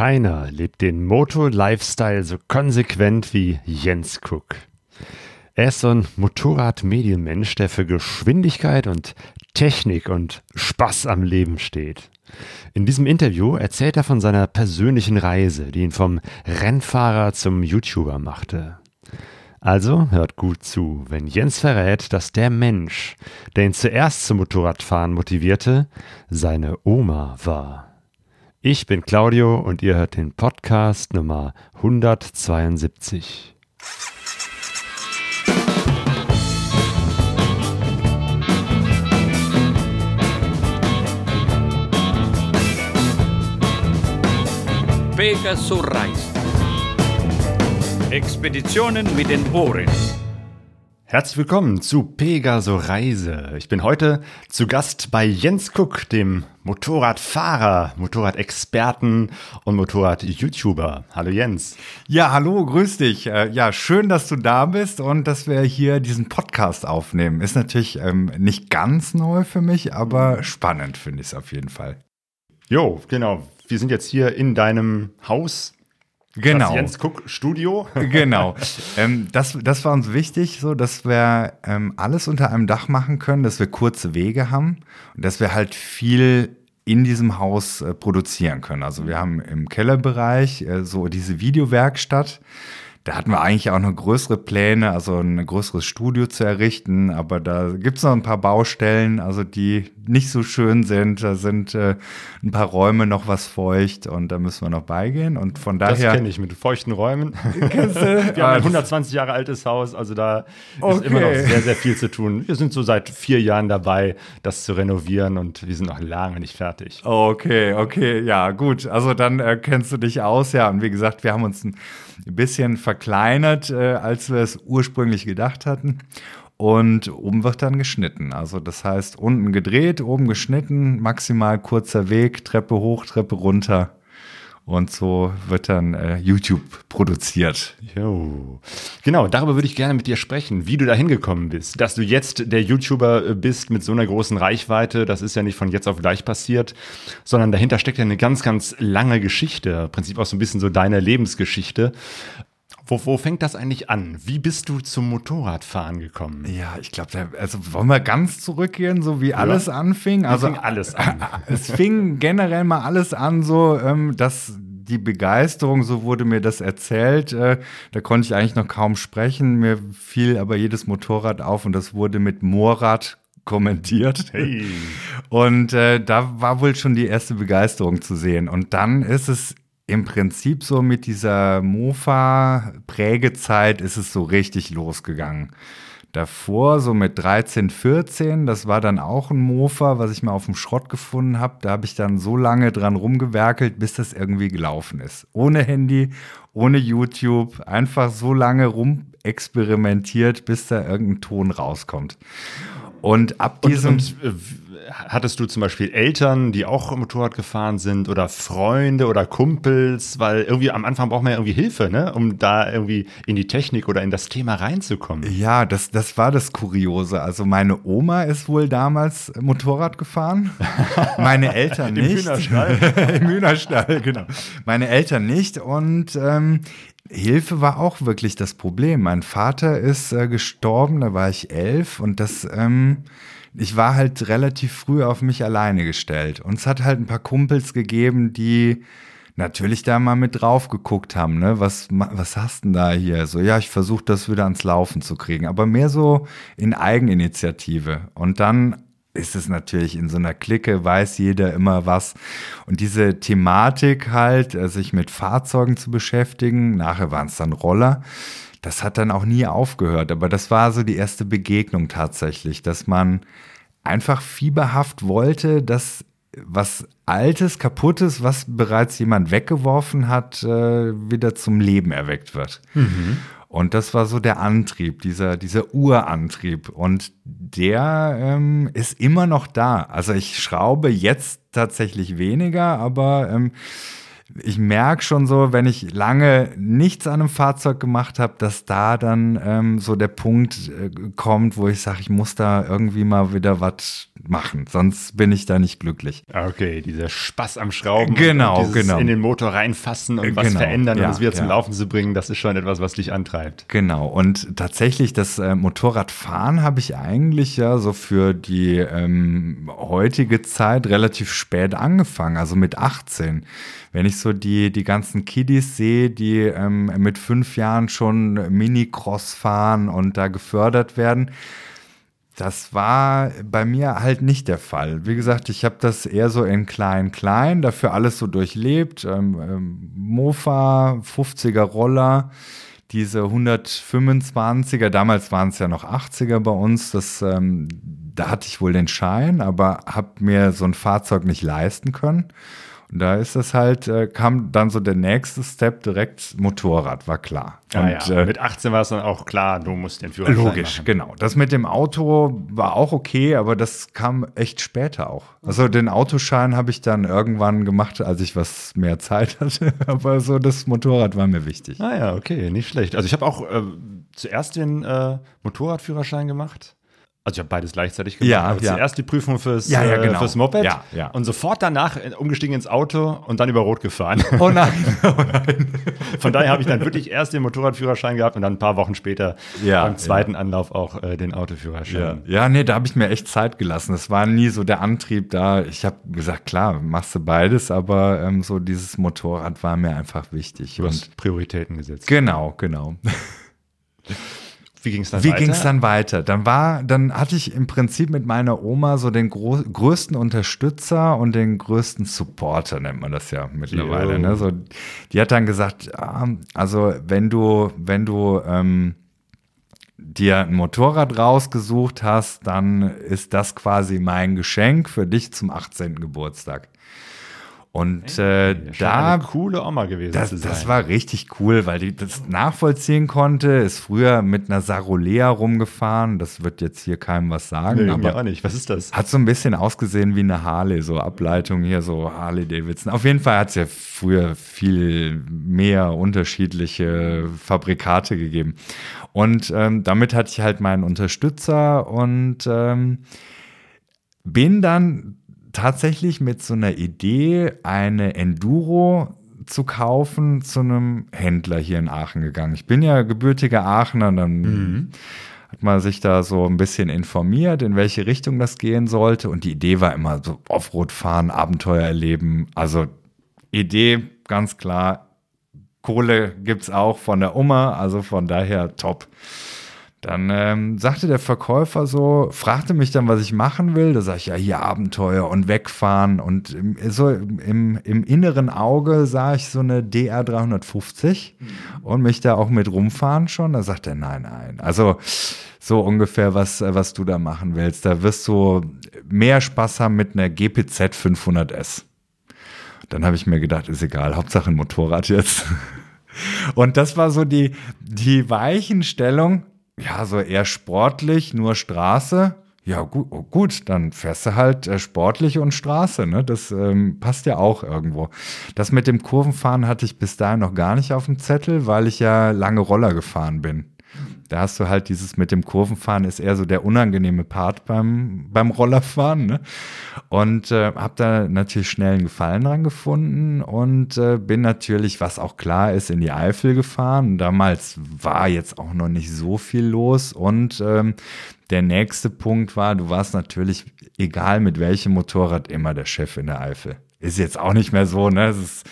Keiner lebt den Moto-Lifestyle so konsequent wie Jens Cook. Er ist so ein Motorrad-Medienmensch, der für Geschwindigkeit und Technik und Spaß am Leben steht. In diesem Interview erzählt er von seiner persönlichen Reise, die ihn vom Rennfahrer zum YouTuber machte. Also hört gut zu, wenn Jens verrät, dass der Mensch, der ihn zuerst zum Motorradfahren motivierte, seine Oma war. Ich bin Claudio und ihr hört den Podcast Nummer 172. Pegasus Reis. Expeditionen mit den Ohren. Herzlich willkommen zu Pegaso Reise. Ich bin heute zu Gast bei Jens Cook, dem Motorradfahrer, Motorradexperten und Motorrad-YouTuber. Hallo Jens. Ja, hallo, grüß dich. Äh, ja, schön, dass du da bist und dass wir hier diesen Podcast aufnehmen. Ist natürlich ähm, nicht ganz neu für mich, aber spannend finde ich es auf jeden Fall. Jo, genau. Wir sind jetzt hier in deinem Haus Genau. Das Jens Cook Studio. genau. Ähm, das, das war uns wichtig, so dass wir ähm, alles unter einem Dach machen können, dass wir kurze Wege haben und dass wir halt viel in diesem Haus äh, produzieren können. Also wir haben im Kellerbereich äh, so diese Videowerkstatt da hatten wir eigentlich auch noch größere Pläne, also ein größeres Studio zu errichten, aber da gibt es noch ein paar Baustellen, also die nicht so schön sind. Da sind äh, ein paar Räume noch was feucht und da müssen wir noch beigehen. Und von daher. Das kenne ich mit feuchten Räumen. wir haben ein 120 Jahre altes Haus, also da okay. ist immer noch sehr, sehr viel zu tun. Wir sind so seit vier Jahren dabei, das zu renovieren und wir sind noch lange nicht fertig. Okay, okay, ja, gut. Also dann äh, kennst du dich aus, ja. Und wie gesagt, wir haben uns ein bisschen verkleinert, äh, als wir es ursprünglich gedacht hatten. Und oben wird dann geschnitten. Also das heißt, unten gedreht, oben geschnitten, maximal kurzer Weg, Treppe hoch, Treppe runter. Und so wird dann äh, YouTube produziert. Jo. Genau, darüber würde ich gerne mit dir sprechen, wie du da hingekommen bist. Dass du jetzt der YouTuber äh, bist mit so einer großen Reichweite, das ist ja nicht von jetzt auf gleich passiert, sondern dahinter steckt ja eine ganz, ganz lange Geschichte. Im Prinzip auch so ein bisschen so deine Lebensgeschichte. Wo, wo fängt das eigentlich an? Wie bist du zum Motorradfahren gekommen? Ja, ich glaube, also wollen wir ganz zurückgehen, so wie ja. alles anfing. Also fing alles an. es fing generell mal alles an, so ähm, dass die Begeisterung, so wurde mir das erzählt. Äh, da konnte ich eigentlich noch kaum sprechen. Mir fiel aber jedes Motorrad auf und das wurde mit Moorrad kommentiert. Hey. Und äh, da war wohl schon die erste Begeisterung zu sehen. Und dann ist es im Prinzip so mit dieser Mofa-Prägezeit ist es so richtig losgegangen. Davor, so mit 13, 14, das war dann auch ein Mofa, was ich mal auf dem Schrott gefunden habe. Da habe ich dann so lange dran rumgewerkelt, bis das irgendwie gelaufen ist. Ohne Handy, ohne YouTube, einfach so lange rumexperimentiert, bis da irgendein Ton rauskommt. Und ab diesem. Und, und, äh, hattest du zum Beispiel Eltern, die auch Motorrad gefahren sind oder Freunde oder Kumpels? Weil irgendwie am Anfang braucht man ja irgendwie Hilfe, ne? um da irgendwie in die Technik oder in das Thema reinzukommen. Ja, das, das war das Kuriose. Also meine Oma ist wohl damals Motorrad gefahren, meine Eltern nicht. Im Hühnerstall. Im Hühnerstall, genau. Meine Eltern nicht und ähm, Hilfe war auch wirklich das Problem. Mein Vater ist äh, gestorben, da war ich elf und das, ähm, ich war halt relativ früh auf mich alleine gestellt. Und es hat halt ein paar Kumpels gegeben, die natürlich da mal mit drauf geguckt haben, ne? Was, was hast denn da hier? So, ja, ich versuche das wieder ans Laufen zu kriegen, aber mehr so in Eigeninitiative. Und dann ist es natürlich in so einer Clique, weiß jeder immer was. Und diese Thematik halt, äh, sich mit Fahrzeugen zu beschäftigen, nachher waren es dann Roller, das hat dann auch nie aufgehört. Aber das war so die erste Begegnung tatsächlich, dass man einfach fieberhaft wollte, dass was Altes, Kaputtes, was bereits jemand weggeworfen hat, äh, wieder zum Leben erweckt wird. Mhm. Und das war so der Antrieb, dieser, dieser Urantrieb. Und der ähm, ist immer noch da. Also ich schraube jetzt tatsächlich weniger, aber ähm, ich merke schon so, wenn ich lange nichts an einem Fahrzeug gemacht habe, dass da dann ähm, so der Punkt äh, kommt, wo ich sage, ich muss da irgendwie mal wieder was machen, sonst bin ich da nicht glücklich. Ah, okay, dieser Spaß am Schrauben, genau, genau, in den Motor reinfassen und was genau, verändern ja, und es wieder zum ja. Laufen zu bringen, das ist schon etwas, was dich antreibt. Genau. Und tatsächlich das äh, Motorradfahren habe ich eigentlich ja so für die ähm, heutige Zeit relativ spät angefangen, also mit 18 wenn ich so die, die ganzen Kiddies sehe, die ähm, mit fünf Jahren schon Mini-Cross fahren und da gefördert werden, das war bei mir halt nicht der Fall. Wie gesagt, ich habe das eher so in klein, klein, dafür alles so durchlebt. Ähm, ähm, Mofa, 50er Roller, diese 125er, damals waren es ja noch 80er bei uns, das, ähm, da hatte ich wohl den Schein, aber habe mir so ein Fahrzeug nicht leisten können. Und da ist das halt, äh, kam dann so der nächste Step direkt Motorrad, war klar. Ah, und, ja. äh, Mit 18 war es dann auch klar, du musst den Führerschein Logisch, machen. genau. Das mit dem Auto war auch okay, aber das kam echt später auch. Also den Autoschein habe ich dann irgendwann gemacht, als ich was mehr Zeit hatte. Aber so das Motorrad war mir wichtig. Ah ja, okay, nicht schlecht. Also ich habe auch äh, zuerst den äh, Motorradführerschein gemacht. Also ich habe beides gleichzeitig gemacht. Ja, aber ja. zuerst die Prüfung fürs, Ja, ja, äh, genau. fürs Moped Ja, ja. und sofort danach umgestiegen ins Auto und dann über Rot gefahren. Oh nein. Von daher habe ich dann wirklich erst den Motorradführerschein gehabt und dann ein paar Wochen später Ja, beim zweiten Anlauf auch äh, den Autoführerschein. Ja, nee, da habe ich mir echt Zeit gelassen. Es war nie so der Antrieb da. Ich habe gesagt, klar, machst du beides, aber ähm, so dieses Motorrad war mir einfach wichtig. Du Und hast Prioritäten gesetzt. genau, genau. Wie ging es dann Wie weiter? ging es dann weiter? Dann war, dann hatte ich im Prinzip mit meiner Oma so den größten Unterstützer und den größten Supporter, nennt man das ja mittlerweile. Ne? So, die hat dann gesagt, ah, also wenn du, wenn du ähm, dir ein Motorrad rausgesucht hast, dann ist das quasi mein Geschenk für dich zum 18. Geburtstag. Und äh, da eine coole Oma gewesen das, das war richtig cool, weil die das nachvollziehen konnte. Ist früher mit einer Sarolea rumgefahren. Das wird jetzt hier keinem was sagen, nee, mir aber auch nicht. Was ist das? hat so ein bisschen ausgesehen wie eine Harley, so Ableitung hier, so Harley Davidson. Auf jeden Fall hat es ja früher viel mehr unterschiedliche Fabrikate gegeben. Und ähm, damit hatte ich halt meinen Unterstützer und ähm, bin dann tatsächlich mit so einer Idee, eine Enduro zu kaufen, zu einem Händler hier in Aachen gegangen. Ich bin ja gebürtiger Aachener, dann hat man sich da so ein bisschen informiert, in welche Richtung das gehen sollte. Und die Idee war immer so Offroad fahren, Abenteuer erleben. Also Idee ganz klar, Kohle gibt's auch von der Oma, also von daher top. Dann ähm, sagte der Verkäufer so, fragte mich dann, was ich machen will. Da sage ich, ja, hier Abenteuer und wegfahren. Und im, so im, im inneren Auge sah ich so eine DR 350 und mich da auch mit rumfahren schon. Da sagt er, nein, nein. Also so ungefähr, was, äh, was du da machen willst. Da wirst du mehr Spaß haben mit einer GPZ 500S. Dann habe ich mir gedacht, ist egal, Hauptsache ein Motorrad jetzt. Und das war so die, die Weichenstellung. Ja, so eher sportlich, nur Straße. Ja, gut, oh, gut, dann fährst du halt äh, sportlich und Straße, ne? Das ähm, passt ja auch irgendwo. Das mit dem Kurvenfahren hatte ich bis dahin noch gar nicht auf dem Zettel, weil ich ja lange Roller gefahren bin. Da hast du halt dieses mit dem Kurvenfahren ist eher so der unangenehme Part beim, beim Rollerfahren. Ne? Und äh, habe da natürlich schnell einen Gefallen dran gefunden und äh, bin natürlich, was auch klar ist, in die Eifel gefahren. Damals war jetzt auch noch nicht so viel los und ähm, der nächste Punkt war, du warst natürlich, egal mit welchem Motorrad, immer der Chef in der Eifel. Ist jetzt auch nicht mehr so, ne? Es ist,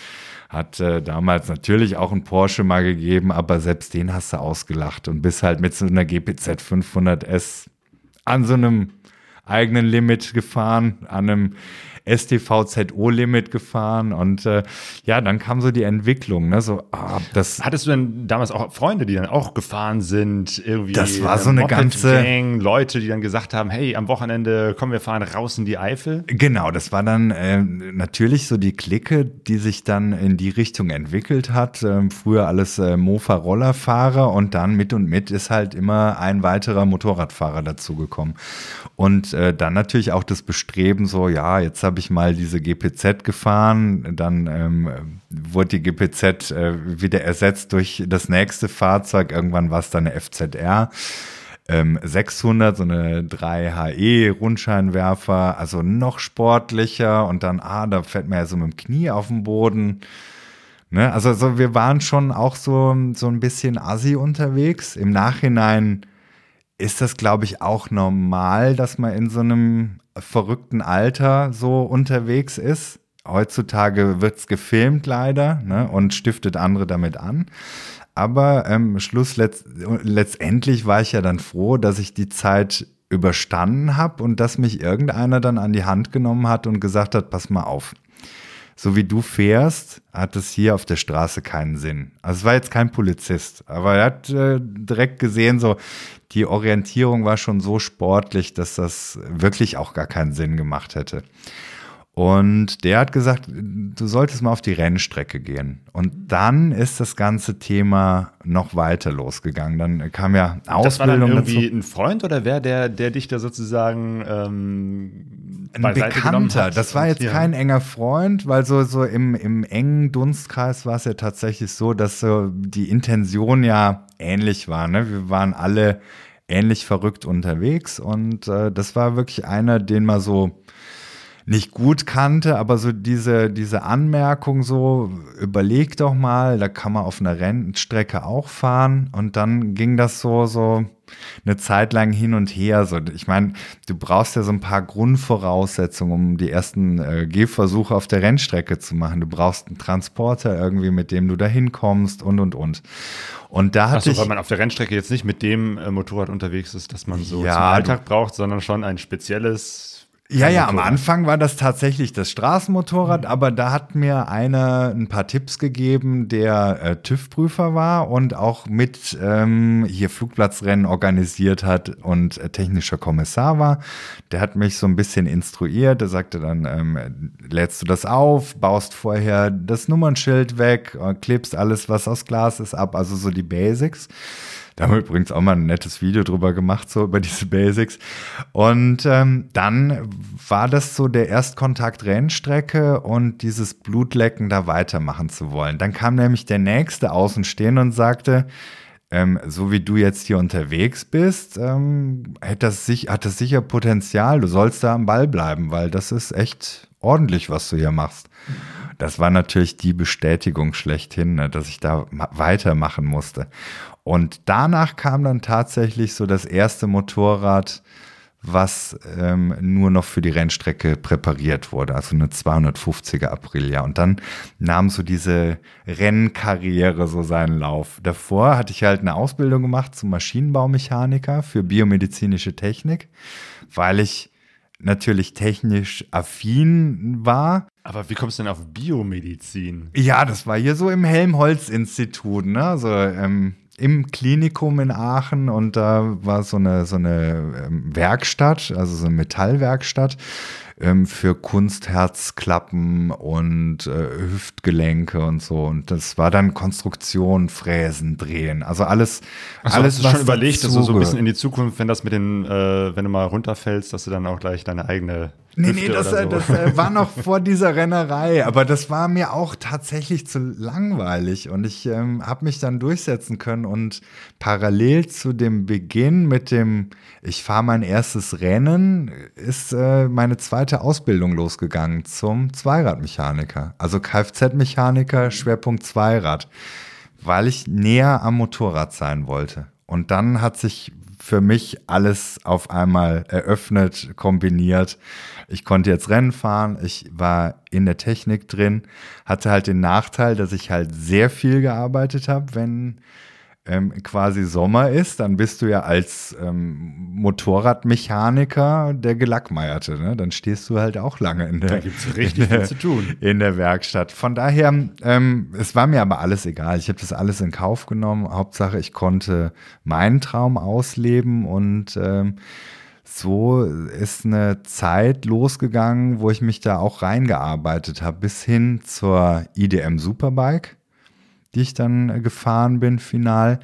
hat äh, damals natürlich auch einen Porsche mal gegeben, aber selbst den hast du ausgelacht und bist halt mit so einer GPZ 500S an so einem eigenen Limit gefahren, an einem STVZO-Limit gefahren und äh, ja, dann kam so die Entwicklung, ne? So, ah, das Hattest du denn damals auch Freunde, die dann auch gefahren sind? Irgendwie Das war so eine ganze- Gang, Leute, die dann gesagt haben, hey, am Wochenende kommen wir fahren raus in die Eifel. Genau, das war dann äh, natürlich so die Clique, die sich dann in die Richtung entwickelt hat. Ähm, früher alles äh, Mofa-Rollerfahrer und dann mit und mit ist halt immer ein weiterer Motorradfahrer dazugekommen. Und äh, dann natürlich auch das Bestreben, so, ja, jetzt habe ich mal diese GPZ gefahren. Dann ähm, wurde die GPZ äh, wieder ersetzt durch das nächste Fahrzeug. Irgendwann war es dann eine FZR. 600, ähm, so eine 3HE Rundscheinwerfer, also noch sportlicher und dann, ah, da fährt man ja so mit dem Knie auf den Boden. Ne? Also, also wir waren schon auch so, so ein bisschen assi unterwegs. Im Nachhinein ist das, glaube ich, auch normal, dass man in so einem verrückten Alter so unterwegs ist. Heutzutage wird es gefilmt leider ne, und stiftet andere damit an. Aber ähm, Schluss letzt, letztendlich war ich ja dann froh, dass ich die Zeit überstanden habe und dass mich irgendeiner dann an die Hand genommen hat und gesagt hat, pass mal auf so wie du fährst, hat es hier auf der Straße keinen Sinn. Also es war jetzt kein Polizist, aber er hat äh, direkt gesehen, so die Orientierung war schon so sportlich, dass das wirklich auch gar keinen Sinn gemacht hätte. Und der hat gesagt, du solltest mal auf die Rennstrecke gehen. Und dann ist das ganze Thema noch weiter losgegangen. Dann kam ja Ausbildung Das war dann irgendwie dazu. ein Freund oder wer, der, der dich da sozusagen ähm, ein Bekannter. Das war jetzt ja. kein enger Freund, weil so, so im, im engen Dunstkreis war es ja tatsächlich so, dass so die Intention ja ähnlich war. Ne? Wir waren alle ähnlich verrückt unterwegs und äh, das war wirklich einer, den man so nicht gut kannte, aber so diese, diese Anmerkung so, überleg doch mal, da kann man auf einer Rennstrecke auch fahren und dann ging das so, so eine Zeit lang hin und her. So, ich meine, du brauchst ja so ein paar Grundvoraussetzungen, um die ersten äh, Gehversuche auf der Rennstrecke zu machen. Du brauchst einen Transporter irgendwie, mit dem du da hinkommst und und und. Und da hatte Achso, ich, weil man auf der Rennstrecke jetzt nicht mit dem äh, Motorrad unterwegs ist, das man so ja, zum Alltag braucht, sondern schon ein spezielles ja, ja, am Anfang war das tatsächlich das Straßenmotorrad, mhm. aber da hat mir einer ein paar Tipps gegeben, der äh, TÜV-Prüfer war und auch mit ähm, hier Flugplatzrennen organisiert hat und äh, technischer Kommissar war. Der hat mich so ein bisschen instruiert. Der sagte dann, ähm, lädst du das auf, baust vorher das Nummernschild weg, äh, klebst alles, was aus Glas ist, ab, also so die Basics. Da haben wir übrigens auch mal ein nettes Video drüber gemacht, so über diese Basics. Und ähm, dann war das so der Erstkontakt Rennstrecke und dieses Blutlecken da weitermachen zu wollen. Dann kam nämlich der nächste Außenstehende und sagte, ähm, so wie du jetzt hier unterwegs bist, ähm, hat, das sich, hat das sicher Potenzial. Du sollst da am Ball bleiben, weil das ist echt ordentlich, was du hier machst. Das war natürlich die Bestätigung schlechthin, ne, dass ich da weitermachen musste. Und danach kam dann tatsächlich so das erste Motorrad, was ähm, nur noch für die Rennstrecke präpariert wurde, also eine 250er Aprilia. Und dann nahm so diese Rennkarriere so seinen Lauf. Davor hatte ich halt eine Ausbildung gemacht zum Maschinenbaumechaniker für biomedizinische Technik, weil ich natürlich technisch affin war. Aber wie kommst du denn auf Biomedizin? Ja, das war hier so im Helmholtz-Institut, ne? Also ähm, im Klinikum in Aachen und da war so eine, so eine ähm, Werkstatt, also so eine Metallwerkstatt ähm, für Kunstherzklappen und äh, Hüftgelenke und so. Und das war dann Konstruktion, Fräsen, Drehen. Also alles, Achso, alles hast du was schon überlegt, dass du so ein bisschen in die Zukunft, wenn das mit den, äh, wenn du mal runterfällst, dass du dann auch gleich deine eigene Nee, nee, das, äh, so. das äh, war noch vor dieser Rennerei, aber das war mir auch tatsächlich zu langweilig und ich ähm, habe mich dann durchsetzen können und parallel zu dem Beginn mit dem, ich fahre mein erstes Rennen, ist äh, meine zweite Ausbildung losgegangen zum Zweiradmechaniker, also Kfz-Mechaniker, Schwerpunkt Zweirad, weil ich näher am Motorrad sein wollte. Und dann hat sich für mich alles auf einmal eröffnet, kombiniert. Ich konnte jetzt Rennen fahren, ich war in der Technik drin, hatte halt den Nachteil, dass ich halt sehr viel gearbeitet habe, wenn ähm, quasi Sommer ist, dann bist du ja als ähm, Motorradmechaniker der Gelackmeierte. Ne? Dann stehst du halt auch lange in der, da gibt's richtig in der, viel zu tun. in der Werkstatt. Von daher, ähm, es war mir aber alles egal. Ich habe das alles in Kauf genommen. Hauptsache, ich konnte meinen Traum ausleben und ähm, so ist eine Zeit losgegangen, wo ich mich da auch reingearbeitet habe, bis hin zur IDM Superbike die ich dann äh, gefahren bin, final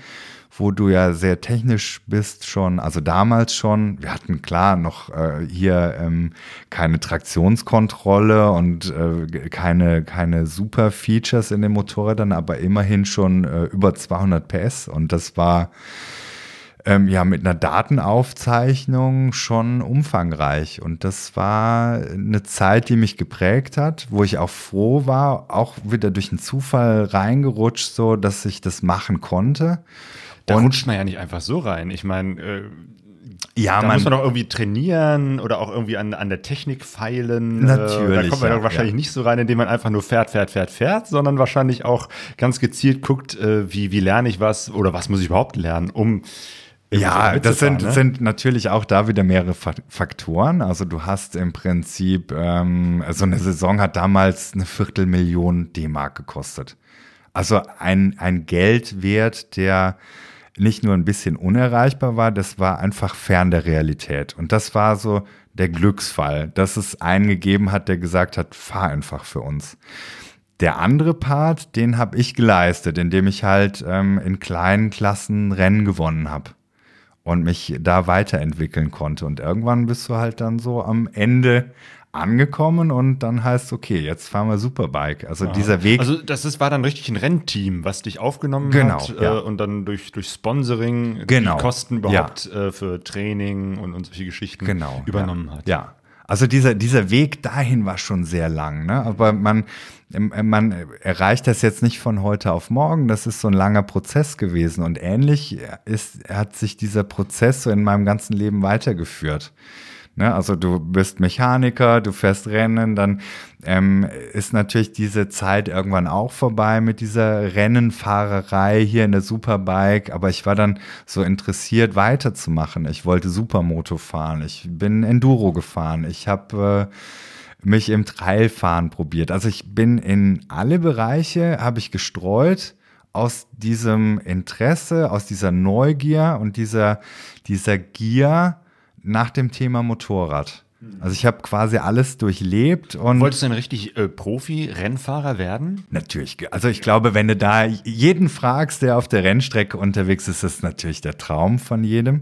wo du ja sehr technisch bist schon, also damals schon. Wir hatten klar noch äh, hier ähm, keine Traktionskontrolle und äh, keine, keine super Features in den Motorrädern, aber immerhin schon äh, über 200 PS und das war ähm, ja mit einer Datenaufzeichnung schon umfangreich. Und das war eine Zeit, die mich geprägt hat, wo ich auch froh war, auch wieder durch einen Zufall reingerutscht, so dass ich das machen konnte. Da und, rutscht man ja nicht einfach so rein. Ich meine, äh, ja, da man, muss man doch irgendwie trainieren oder auch irgendwie an, an der Technik feilen. Natürlich. Äh, da kommt man ja, doch wahrscheinlich ja. nicht so rein, indem man einfach nur fährt, fährt, fährt, fährt, sondern wahrscheinlich auch ganz gezielt guckt, äh, wie, wie lerne ich was oder was muss ich überhaupt lernen, um ja, das sind, ne? sind natürlich auch da wieder mehrere Faktoren. Also du hast im Prinzip, ähm, so eine Saison hat damals eine Viertelmillion D-Mark gekostet. Also ein, ein Geldwert, der nicht nur ein bisschen unerreichbar war, das war einfach fern der Realität. Und das war so der Glücksfall, dass es einen gegeben hat, der gesagt hat, fahr einfach für uns. Der andere Part, den habe ich geleistet, indem ich halt ähm, in kleinen Klassen Rennen gewonnen habe und mich da weiterentwickeln konnte. Und irgendwann bist du halt dann so am Ende angekommen und dann heißt okay, jetzt fahren wir Superbike. Also ja. dieser Weg. Also das ist, war dann richtig ein Rennteam, was dich aufgenommen genau, hat ja. äh, und dann durch, durch Sponsoring genau. die Kosten überhaupt ja. äh, für Training und, und solche Geschichten genau, übernommen hat. Ja. Also dieser, dieser Weg dahin war schon sehr lang, ne? Aber man, ähm, man erreicht das jetzt nicht von heute auf morgen. Das ist so ein langer Prozess gewesen. Und ähnlich ist, hat sich dieser Prozess so in meinem ganzen Leben weitergeführt. Ne? Also du bist Mechaniker, du fährst Rennen, dann ähm, ist natürlich diese Zeit irgendwann auch vorbei mit dieser Rennenfahrerei hier in der Superbike. Aber ich war dann so interessiert, weiterzumachen. Ich wollte Supermoto fahren. Ich bin Enduro gefahren. Ich habe äh, mich im Trailfahren probiert. Also ich bin in alle Bereiche, habe ich gestreut aus diesem Interesse, aus dieser Neugier und dieser, dieser Gier, nach dem Thema Motorrad. Also ich habe quasi alles durchlebt und wolltest du denn richtig äh, Profi-Rennfahrer werden? Natürlich. Also ich glaube, wenn du da jeden fragst, der auf der Rennstrecke unterwegs ist, ist das natürlich der Traum von jedem.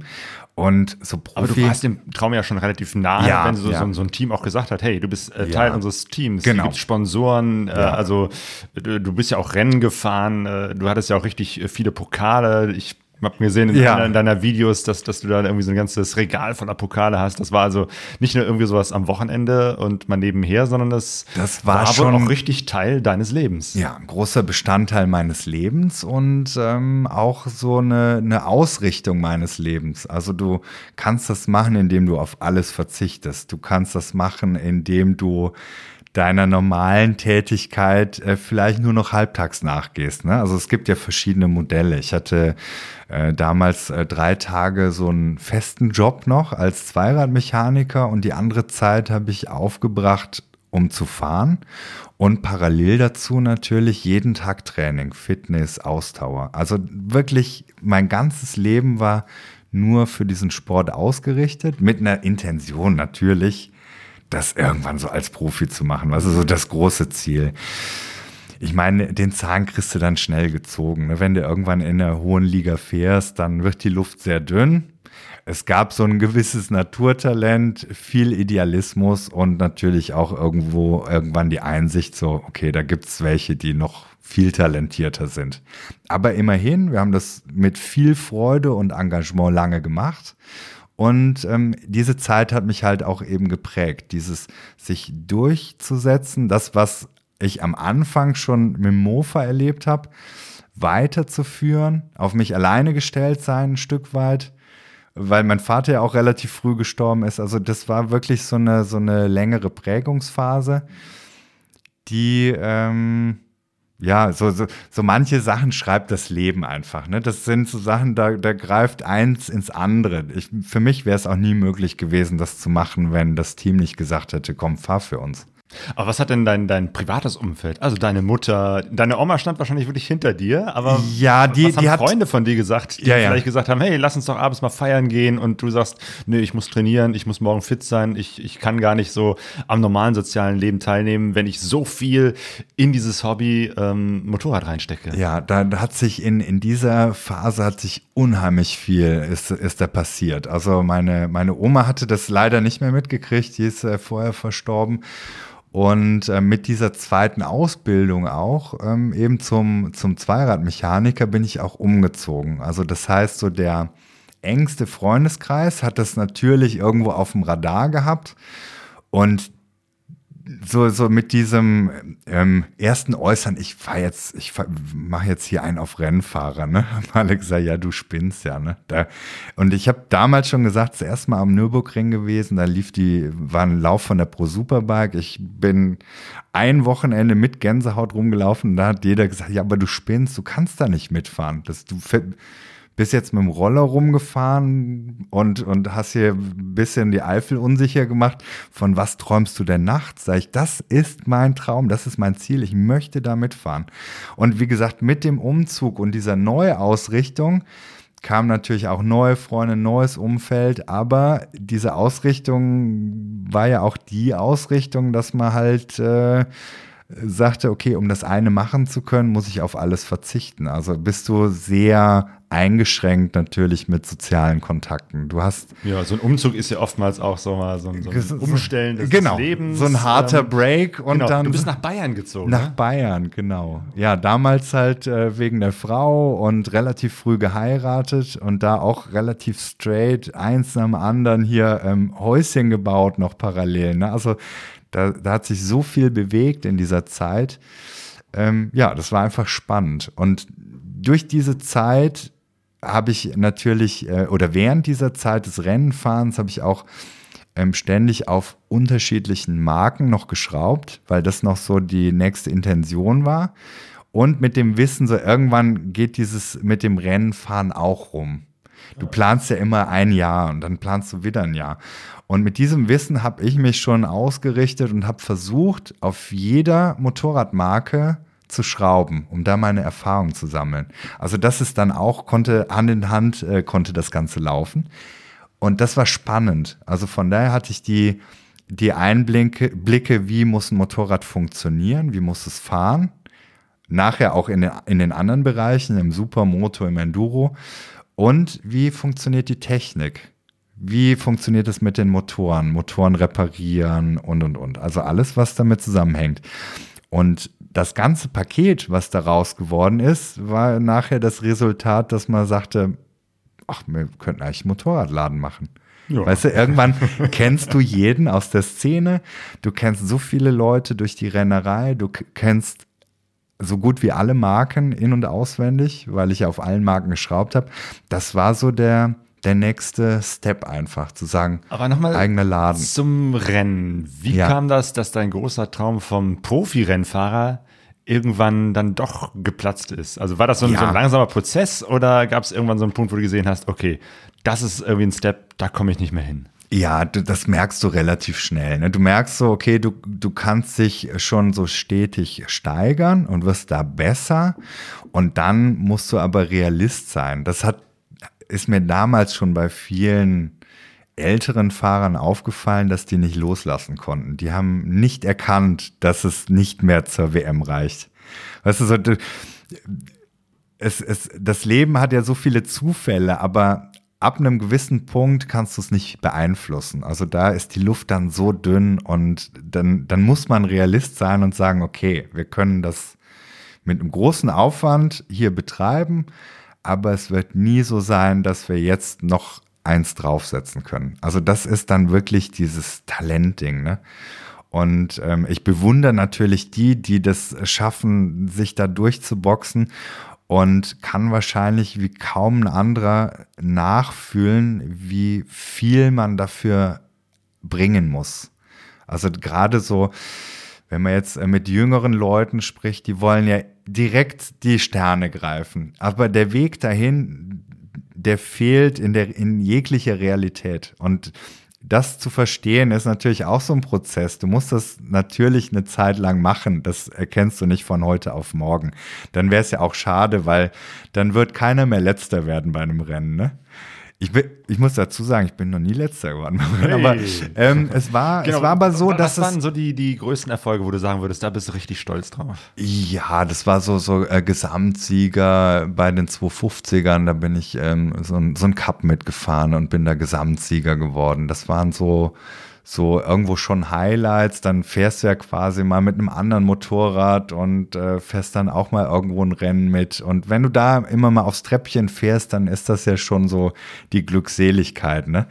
Und so Profi. Aber du warst dem Traum ja schon relativ nahe, Ja, wenn so, ja. so, so ein Team auch gesagt hat, hey, du bist äh, Ja. Teil unseres Teams, Genau. gibt's Sponsoren, äh, Ja. also du, du bist ja auch Rennen gefahren, äh, du hattest ja auch richtig äh, viele Pokale. Ich habe gesehen in, Ja. deiner, in deiner Videos, dass, dass du da irgendwie so ein ganzes Regal voller Pokale hast. Das war also nicht nur irgendwie sowas am Wochenende und mal nebenher, sondern das, Das war wohl schon- auch richtig Teil deines Lebens. Ja, ein großer Bestandteil meines Lebens und ähm, auch so eine, eine Ausrichtung meines Lebens. Also du kannst das machen, indem du auf alles verzichtest. Du kannst das machen, indem du deiner normalen Tätigkeit äh, vielleicht nur noch halbtags nachgehst. Ne? Also es gibt ja verschiedene Modelle. Ich hatte äh, damals äh, drei Tage so einen festen Job noch als Zweiradmechaniker und die andere Zeit habe ich aufgebracht, um zu fahren und parallel dazu natürlich jeden Tag Training, Fitness, Ausdauer. Also wirklich mein ganzes Leben war nur für diesen Sport ausgerichtet, mit einer Intention natürlich, das irgendwann so als Profi zu machen. Also so das große Ziel. Ich meine, den Zahn kriegst du dann schnell gezogen. ne? Wenn du irgendwann in der hohen Liga fährst, dann wird die Luft sehr dünn. Es gab so ein gewisses Naturtalent, viel Idealismus und natürlich auch irgendwo irgendwann die Einsicht, so, okay, da gibt's welche, die noch viel talentierter sind. Aber immerhin, wir haben das mit viel Freude und Engagement lange gemacht. Und ähm, diese Zeit hat mich halt auch eben geprägt, dieses sich durchzusetzen, das, was ich am Anfang schon mit Mofa erlebt habe, weiterzuführen, auf mich alleine gestellt sein, ein Stück weit, weil mein Vater ja auch relativ früh gestorben ist. Also das war wirklich so eine, so eine längere Prägungsphase, die ähm, ja, so, so, so manche Sachen schreibt das Leben einfach. Ne? Das sind so Sachen, da, da greift eins ins andere. Ich, für mich wäre es auch nie möglich gewesen, das zu machen, wenn das Team nicht gesagt hätte, komm, fahr für uns. Aber was hat denn dein, dein privates Umfeld? Also deine Mutter, deine Oma stand wahrscheinlich wirklich hinter dir, aber ja, die, was haben die hat Freunde von dir gesagt, die Ja, ja. vielleicht gesagt haben, hey, lass uns doch abends mal feiern gehen und du sagst, nee, ich muss trainieren, ich muss morgen fit sein, ich, ich kann gar nicht so am normalen sozialen Leben teilnehmen, wenn ich so viel in dieses Hobby ähm, Motorrad reinstecke. Ja, da, da hat sich in, in dieser Phase hat sich unheimlich viel ist, ist da passiert. Also meine, meine Oma hatte das leider nicht mehr mitgekriegt, die ist äh, vorher verstorben. Und äh, mit dieser zweiten Ausbildung auch, ähm, eben zum, zum Zweiradmechaniker, bin ich auch umgezogen. Also das heißt, so der engste Freundeskreis hat das natürlich irgendwo auf dem Radar gehabt. Und so, so mit diesem ähm, ersten Äußern, ich fahr jetzt, ich mache jetzt hier einen auf Rennfahrer, ne? Alle gesagt, ja, du spinnst ja, ne? Da, und ich habe damals schon gesagt, zuerst mal am Nürburgring gewesen, da lief die, war ein Lauf von der Pro Superbike. Ich bin ein Wochenende mit Gänsehaut rumgelaufen und da hat jeder gesagt, ja, aber du spinnst, du kannst da nicht mitfahren. Das, du bist jetzt mit dem Roller rumgefahren und, und hast hier ein bisschen die Eifel unsicher gemacht. Von was träumst du denn nachts? Sag ich, das ist mein Traum, das ist mein Ziel, ich möchte da mitfahren. Und wie gesagt, mit dem Umzug und dieser Neuausrichtung kamen natürlich auch neue Freunde, neues Umfeld, aber diese Ausrichtung war ja auch die Ausrichtung, dass man halt äh, sagte, okay, um das eine machen zu können, muss ich auf alles verzichten. Also bist du sehr eingeschränkt natürlich mit sozialen Kontakten. Du hast ja so ein Umzug ist ja oftmals auch so mal so ein, so ein Umstellen des genau, Lebens. so ein harter ähm, Break und genau, dann du bist nach Bayern gezogen. nach ne? Bayern, genau. Ja, damals halt äh, wegen der Frau und relativ früh geheiratet und da auch relativ straight eins nach dem anderen hier ähm, Häuschen gebaut noch parallel. Ne? Also da, da hat sich so viel bewegt in dieser Zeit. Ähm, ja, das war einfach spannend. Und durch diese Zeit habe ich natürlich, äh, oder während dieser Zeit des Rennenfahrens habe ich auch ähm, ständig auf unterschiedlichen Marken noch geschraubt, weil das noch so die nächste Intention war. Und mit dem Wissen, so irgendwann geht dieses mit dem Rennenfahren auch rum. Du planst ja immer ein Jahr und dann planst du wieder ein Jahr. Und mit diesem Wissen habe ich mich schon ausgerichtet und habe versucht, auf jeder Motorradmarke zu schrauben, um da meine Erfahrung zu sammeln. Also das ist dann auch, konnte Hand in Hand, äh, konnte das Ganze laufen. Und das war spannend. Also von daher hatte ich die, die Einblicke, Blicke, wie muss ein Motorrad funktionieren, wie muss es fahren. Nachher auch in den, in den anderen Bereichen, im Supermoto, im Enduro. Und wie funktioniert die Technik? Wie funktioniert es mit den Motoren? Motoren reparieren und, und, und. Also alles, was damit zusammenhängt. Und das ganze Paket, was daraus geworden ist, war nachher das Resultat, dass man sagte, ach, wir könnten eigentlich einen Motorradladen machen. Ja. Weißt du, irgendwann kennst du jeden aus der Szene, du kennst so viele Leute durch die Rennerei, du kennst so gut wie alle Marken in- und auswendig, weil ich auf allen Marken geschraubt habe. Das war so der, der nächste Step einfach, zu sagen, Aber nochmal eigener Laden. zum Rennen. Wie Ja. kam das, dass dein großer Traum vom Profi-Rennfahrer irgendwann dann doch geplatzt ist? Also war das so ein, Ja. so ein langsamer Prozess oder gab es irgendwann so einen Punkt, wo du gesehen hast, okay, das ist irgendwie ein Step, da komme ich nicht mehr hin? Ja, du, das merkst du relativ schnell. Ne? Du merkst so, okay, du, du kannst dich schon so stetig steigern und wirst da besser. Und dann musst du aber Realist sein. Das hat, ist mir damals schon bei vielen älteren Fahrern aufgefallen, dass die nicht loslassen konnten. Die haben nicht erkannt, dass es nicht mehr zur WM reicht. Weißt du, so, es, es, das Leben hat ja so viele Zufälle, aber ab einem gewissen Punkt kannst du es nicht beeinflussen. Also da ist die Luft dann so dünn und dann, dann muss man Realist sein und sagen, okay, wir können das mit einem großen Aufwand hier betreiben, aber es wird nie so sein, dass wir jetzt noch eins draufsetzen können. Also das ist dann wirklich dieses Talentding, ne? Und ähm, ich bewundere natürlich die, die das schaffen, sich da durchzuboxen und kann wahrscheinlich wie kaum ein anderer nachfühlen, wie viel man dafür bringen muss. Also gerade so, wenn man jetzt äh, mit jüngeren Leuten spricht, die wollen ja direkt die Sterne greifen. Aber der Weg dahin, der fehlt in, der, in jeglicher Realität. Und das zu verstehen ist natürlich auch so ein Prozess. Du musst das natürlich eine Zeit lang machen. Das erkennst du nicht von heute auf morgen. Dann wäre es ja auch schade, weil dann wird keiner mehr letzter werden bei einem Rennen. Ne? Ich, bin, ich muss dazu sagen, ich bin noch nie letzter geworden. Hey. Aber ähm, es, war, genau. es war aber so, was dass. Was waren so die, die größten Erfolge, wo du sagen würdest, da bist du richtig stolz drauf? Ja, das war so, so äh, Gesamtsieger bei den 250ern. Da bin ich ähm, so, ein, so ein Cup mitgefahren und bin da Gesamtsieger geworden. Das waren so so irgendwo schon Highlights, dann fährst du ja quasi mal mit einem anderen Motorrad und äh, fährst dann auch mal irgendwo ein Rennen mit. Und wenn du da immer mal aufs Treppchen fährst, dann ist das ja schon so die Glückseligkeit, ne?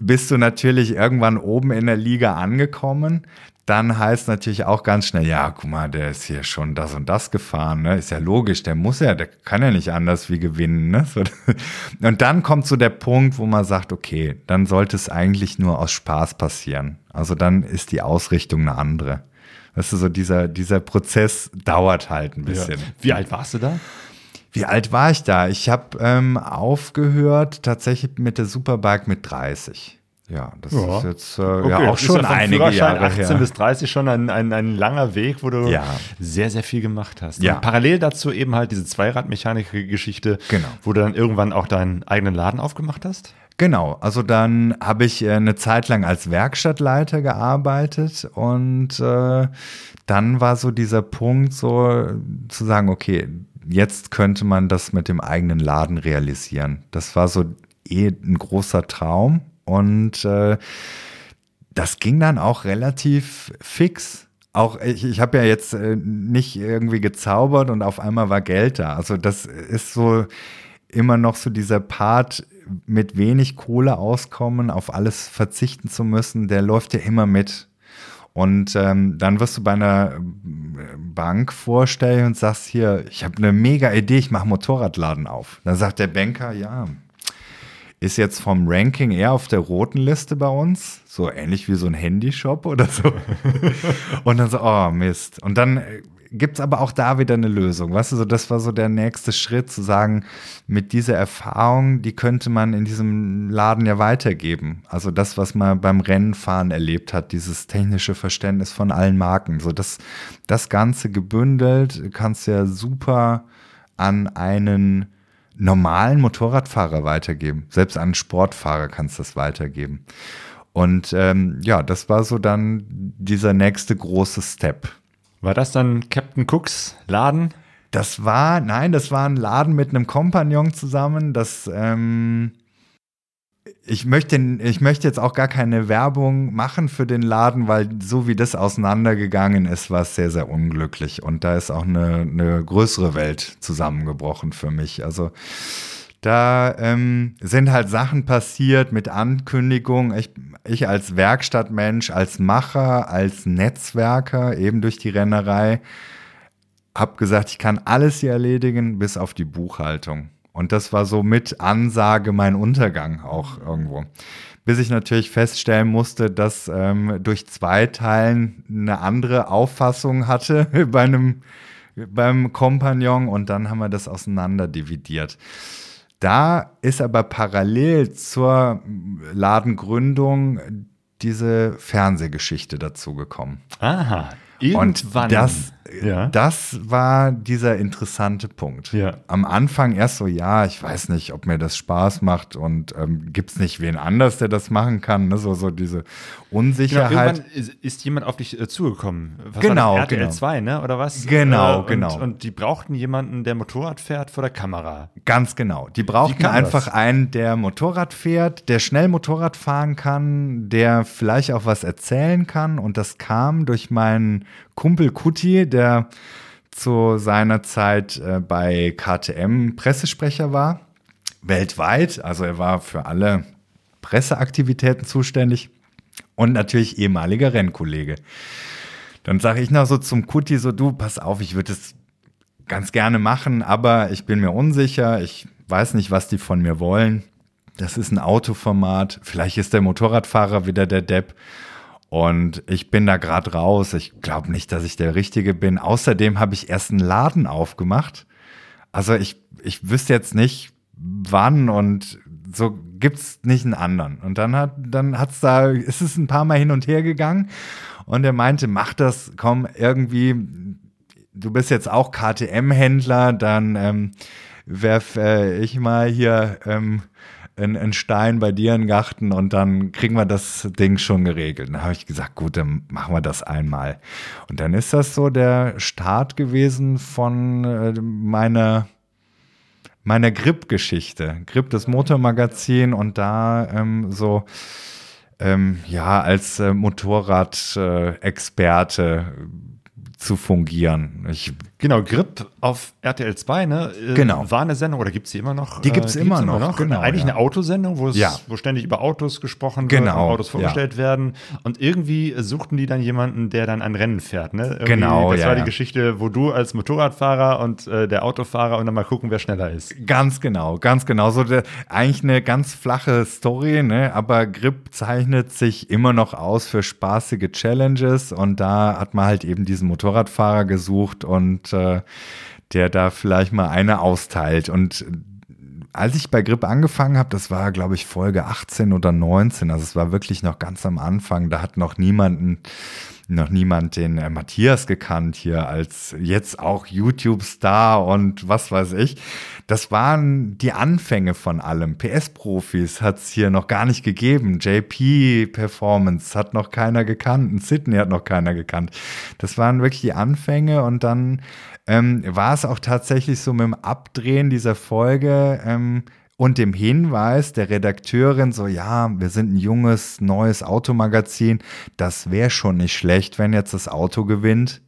Bist du natürlich irgendwann oben in der Liga angekommen, dann heißt natürlich auch ganz schnell, ja, guck mal, der ist hier schon das und das gefahren, ne? Ist ja logisch, der muss ja, der kann ja nicht anders wie gewinnen, ne? Und dann kommt so der Punkt, wo man sagt, okay, dann sollte es eigentlich nur aus Spaß passieren. Also dann ist die Ausrichtung eine andere. Weißt du, so dieser, dieser Prozess dauert halt ein bisschen. Ja. Wie alt warst du da? Wie alt war ich da? Ich habe ähm, aufgehört tatsächlich mit der Superbike mit 30. Ja, das ja. ist jetzt äh, okay, ja auch schon einige Jahre 18 her. bis 30 schon ein, ein, ein langer Weg, wo du ja. sehr, sehr viel gemacht hast. Ja. Und parallel dazu eben halt diese Zweiradmechanik-Geschichte, genau. wo du dann irgendwann auch deinen eigenen Laden aufgemacht hast? Genau, also dann habe ich äh, eine Zeit lang als Werkstattleiter gearbeitet und äh, dann war so dieser Punkt so zu sagen, okay, jetzt könnte man das mit dem eigenen Laden realisieren. Das war so eh ein großer Traum und äh, das ging dann auch relativ fix. Auch ich, ich habe ja jetzt äh, nicht irgendwie gezaubert und auf einmal war Geld da. Also das ist so immer noch so dieser Part, mit wenig Kohle auskommen, auf alles verzichten zu müssen, der läuft ja immer mit. Und ähm, dann wirst du bei einer Bank vorstellen und sagst hier, ich habe eine mega Idee, ich mache Motorradladen auf. Dann sagt der Banker, ja, ist jetzt vom Ranking eher auf der roten Liste bei uns, so ähnlich wie so ein Handyshop oder so. und dann so, oh Mist. Und dann äh, gibt es aber auch da wieder eine Lösung. Weißt du, so, das war so der nächste Schritt, zu sagen, mit dieser Erfahrung, die könnte man in diesem Laden ja weitergeben. Also das, was man beim Rennenfahren erlebt hat, dieses technische Verständnis von allen Marken. So das, das Ganze gebündelt kannst du ja super an einen normalen Motorradfahrer weitergeben. Selbst an Sportfahrer kannst du das weitergeben. Und ähm, ja, das war so dann dieser nächste große Step. War das dann Captain Cooks Laden? Das war, nein, das war ein Laden mit einem Kompagnon zusammen. Das ähm, ich möchte, ich möchte jetzt auch gar keine Werbung machen für den Laden, weil so wie das auseinandergegangen ist, war es sehr, sehr unglücklich. Und da ist auch eine, eine größere Welt zusammengebrochen für mich. Also da ähm, sind halt Sachen passiert mit Ankündigung. Ich, ich als Werkstattmensch, als Macher, als Netzwerker, eben durch die Rennerei, habe gesagt, ich kann alles hier erledigen, bis auf die Buchhaltung. Und das war so mit Ansage mein Untergang auch irgendwo. Bis ich natürlich feststellen musste, dass ähm, durch zwei Teilen eine andere Auffassung hatte bei einem, beim Kompagnon und dann haben wir das auseinander dividiert. Da ist aber parallel zur Ladengründung diese Fernsehgeschichte dazu gekommen. Aha, Irgendwann. Und das, ja. das war dieser interessante Punkt. Ja. Am Anfang erst so, ja, ich weiß nicht, ob mir das Spaß macht und ähm, gibt es nicht wen anders, der das machen kann. Ne? So, so diese Unsicherheit. Genau, irgendwann ist, ist, jemand auf dich äh, zugekommen. Was genau. RTL genau. 2, ne? oder was? Genau, äh, genau. Und, und, die brauchten jemanden, der Motorrad fährt vor der Kamera. Ganz genau. Die brauchten einfach das? einen, der Motorrad fährt, der schnell Motorrad fahren kann, der vielleicht auch was erzählen kann. Und das kam durch meinen Kumpel Kuti, der zu seiner Zeit äh, bei KTM Pressesprecher war, weltweit. Also er war für alle Presseaktivitäten zuständig und natürlich ehemaliger Rennkollege. Dann sage ich noch so zum Kuti so, du, pass auf, ich würde es ganz gerne machen, aber ich bin mir unsicher, ich weiß nicht, was die von mir wollen. Das ist ein Autoformat, vielleicht ist der Motorradfahrer wieder der Depp. Und ich bin da gerade raus. Ich glaube nicht, dass ich der Richtige bin. Außerdem habe ich erst einen Laden aufgemacht. Also ich, ich wüsste jetzt nicht, wann und so gibt's nicht einen anderen. Und dann hat, dann hat's da, ist es ein paar Mal hin und her gegangen. Und er meinte, mach das, komm, irgendwie, du bist jetzt auch KTM-Händler, dann ähm, werf äh, ich mal hier ähm, einen Stein bei dir in Garten und dann kriegen wir das Ding schon geregelt. Dann habe ich gesagt, gut, dann machen wir das einmal. Und dann ist das so der Start gewesen von äh, meiner meiner Grip-Geschichte. Grip, das Motormagazin und da ähm, so ähm, ja als äh, Motorrad-Experte äh, zu fungieren. Ich Genau, Grip auf RTL 2, ne? Äh, genau. War eine Sendung oder gibt es die immer noch? Die gibt es äh, immer, immer, noch. Genau, Eigentlich ja. eine Autosendung, wo, es, ja. wo ständig über Autos gesprochen genau. wird, Autos vorgestellt ja. werden. Und irgendwie suchten die dann jemanden, der dann ein Rennen fährt, ne? Irgendwie, genau. Das war die Geschichte, wo du als Motorradfahrer und äh, der Autofahrer und dann mal gucken, wer schneller ist. Ganz genau, ganz genau. So der, eigentlich eine ganz flache Story, ne? Aber Grip zeichnet sich immer noch aus für spaßige Challenges und da hat man halt eben diesen Motorradfahrer gesucht und äh, der da vielleicht mal eine austeilt. Und als ich bei Grip angefangen habe, das war, glaube ich, Folge 18 oder 19, also es war wirklich noch ganz am Anfang, da hat noch niemanden noch niemand den äh, Matthias gekannt hier als jetzt auch YouTube-Star und was weiß ich. Das waren die Anfänge von allem. PS-Profis hat es hier noch gar nicht gegeben. JP-Performance hat noch keiner gekannt. Sydney hat noch keiner gekannt. Das waren wirklich die Anfänge und dann ähm, war es auch tatsächlich so mit dem Abdrehen dieser Folge. Ähm, und dem Hinweis der Redakteurin so, ja, wir sind ein junges, neues Automagazin, das wäre schon nicht schlecht, wenn jetzt das Auto gewinnt.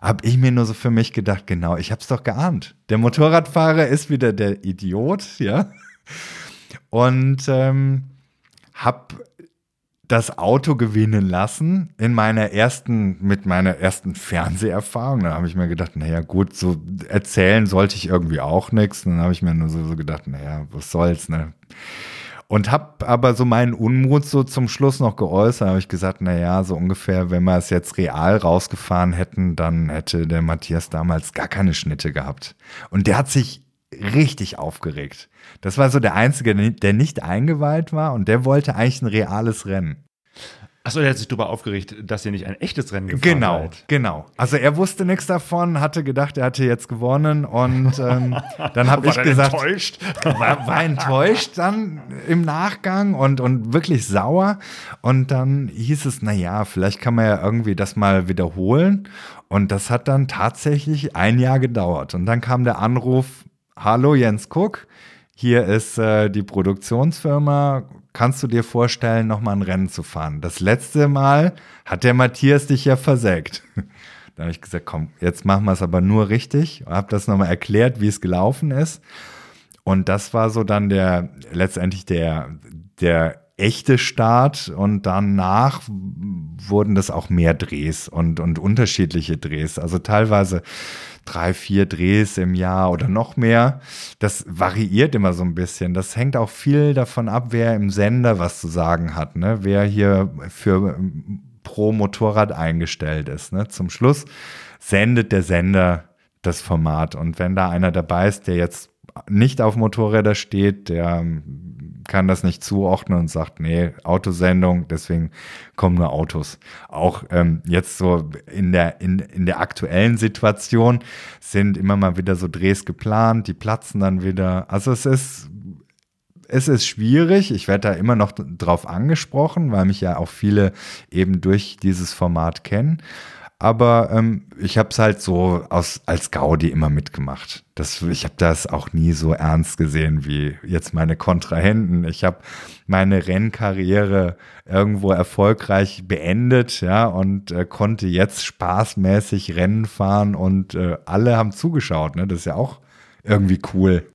Hab ich mir nur so für mich gedacht, genau, ich hab's doch geahnt. Der Motorradfahrer ist wieder der Idiot, ja. Und ähm, hab das Auto gewinnen lassen in meiner ersten, mit meiner ersten Fernseherfahrung. Da habe ich mir gedacht, naja, gut, so erzählen sollte ich irgendwie auch nichts. Dann habe ich mir nur so, so gedacht, naja, was soll's, ne? Und habe aber so meinen Unmut so zum Schluss noch geäußert. habe ich gesagt, naja, so ungefähr, wenn wir es jetzt real rausgefahren hätten, dann hätte der Matthias damals gar keine Schnitte gehabt. Und der hat sich richtig aufgeregt. Das war so der Einzige, der nicht eingeweiht war und der wollte eigentlich ein reales Rennen. Achso, er hat sich darüber aufgeregt, dass ihr nicht ein echtes Rennen gefahren Genau, seid. genau. Also er wusste nichts davon, hatte gedacht, er hatte jetzt gewonnen und ähm, dann habe ich gesagt, enttäuscht? War, war enttäuscht dann im Nachgang und, und wirklich sauer. Und dann hieß es, na ja, vielleicht kann man ja irgendwie das mal wiederholen. Und das hat dann tatsächlich ein Jahr gedauert. Und dann kam der Anruf, hallo Jens Cook, hier ist äh, die Produktionsfirma. Kannst du dir vorstellen, nochmal ein Rennen zu fahren? Das letzte Mal hat der Matthias dich ja versägt. da habe ich gesagt, komm, jetzt machen wir es aber nur richtig. Habe das nochmal erklärt, wie es gelaufen ist. Und das war so dann der, letztendlich der, der echte Start und danach wurden das auch mehr Drehs und, und unterschiedliche Drehs. Also teilweise drei, vier Drehs im Jahr oder noch mehr. Das variiert immer so ein bisschen. Das hängt auch viel davon ab, wer im Sender was zu sagen hat, ne? wer hier für pro Motorrad eingestellt ist. Ne? Zum Schluss sendet der Sender das Format. Und wenn da einer dabei ist, der jetzt nicht auf Motorräder steht, der kann das nicht zuordnen und sagt, nee, Autosendung, deswegen kommen nur Autos. Auch ähm, jetzt so in der, in, in der aktuellen Situation sind immer mal wieder so Drehs geplant, die platzen dann wieder. Also es ist, es ist schwierig. Ich werde da immer noch drauf angesprochen, weil mich ja auch viele eben durch dieses Format kennen. Aber ähm, ich habe es halt so aus, als Gaudi immer mitgemacht. Das, ich habe das auch nie so ernst gesehen wie jetzt meine Kontrahenten. Ich habe meine Rennkarriere irgendwo erfolgreich beendet, ja, und äh, konnte jetzt spaßmäßig Rennen fahren und äh, alle haben zugeschaut. Ne? Das ist ja auch irgendwie cool.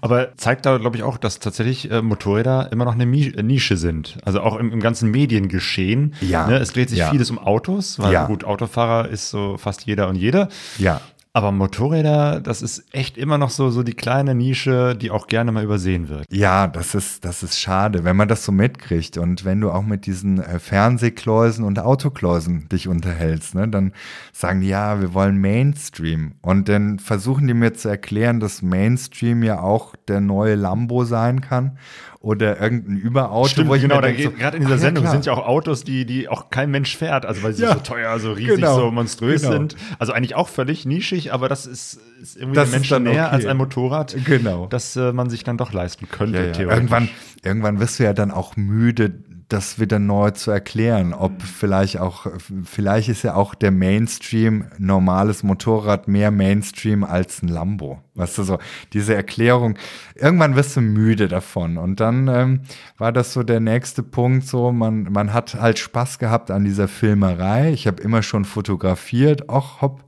Aber zeigt da, glaube ich, auch, dass tatsächlich äh, Motorräder immer noch eine äh, Nische sind. Also auch im, im ganzen Mediengeschehen. Ja. Ne? Es dreht sich ja. vieles um Autos, weil ja. gut, Autofahrer ist so fast jeder und jeder. Ja. Aber Motorräder, das ist echt immer noch so, so die kleine Nische, die auch gerne mal übersehen wird. Ja, das ist, das ist schade, wenn man das so mitkriegt. Und wenn du auch mit diesen äh, Fernsehkläusen und Autokläusen dich unterhältst, ne, dann sagen die, ja, wir wollen Mainstream. Und dann versuchen die mir zu erklären, dass Mainstream ja auch der neue Lambo sein kann oder irgendein Überauto, Stimmt, wo ich genau, da denk, so, geht- gerade in dieser ja, Sendung klar. sind ja auch Autos, die, die auch kein Mensch fährt, also weil sie Ja, so teuer, so riesig, genau, so monströs genau. sind. Also eigentlich auch völlig nischig, aber das ist, ist irgendwie Das Menschen dann näher okay. als ein Motorrad, Genau. das äh, man sich dann doch leisten könnte, Ja, ja. theoretisch. Irgendwann, irgendwann wirst du ja dann auch müde, das wieder neu zu erklären. Ob vielleicht auch, vielleicht ist ja auch der Mainstream normales Motorrad mehr Mainstream als ein Lambo. Weißt du so, diese Erklärung, irgendwann wirst du müde davon. Und dann ähm, war das so der nächste Punkt, so, man, man hat halt Spaß gehabt an dieser Filmerei. Ich habe immer schon fotografiert, ach hopp,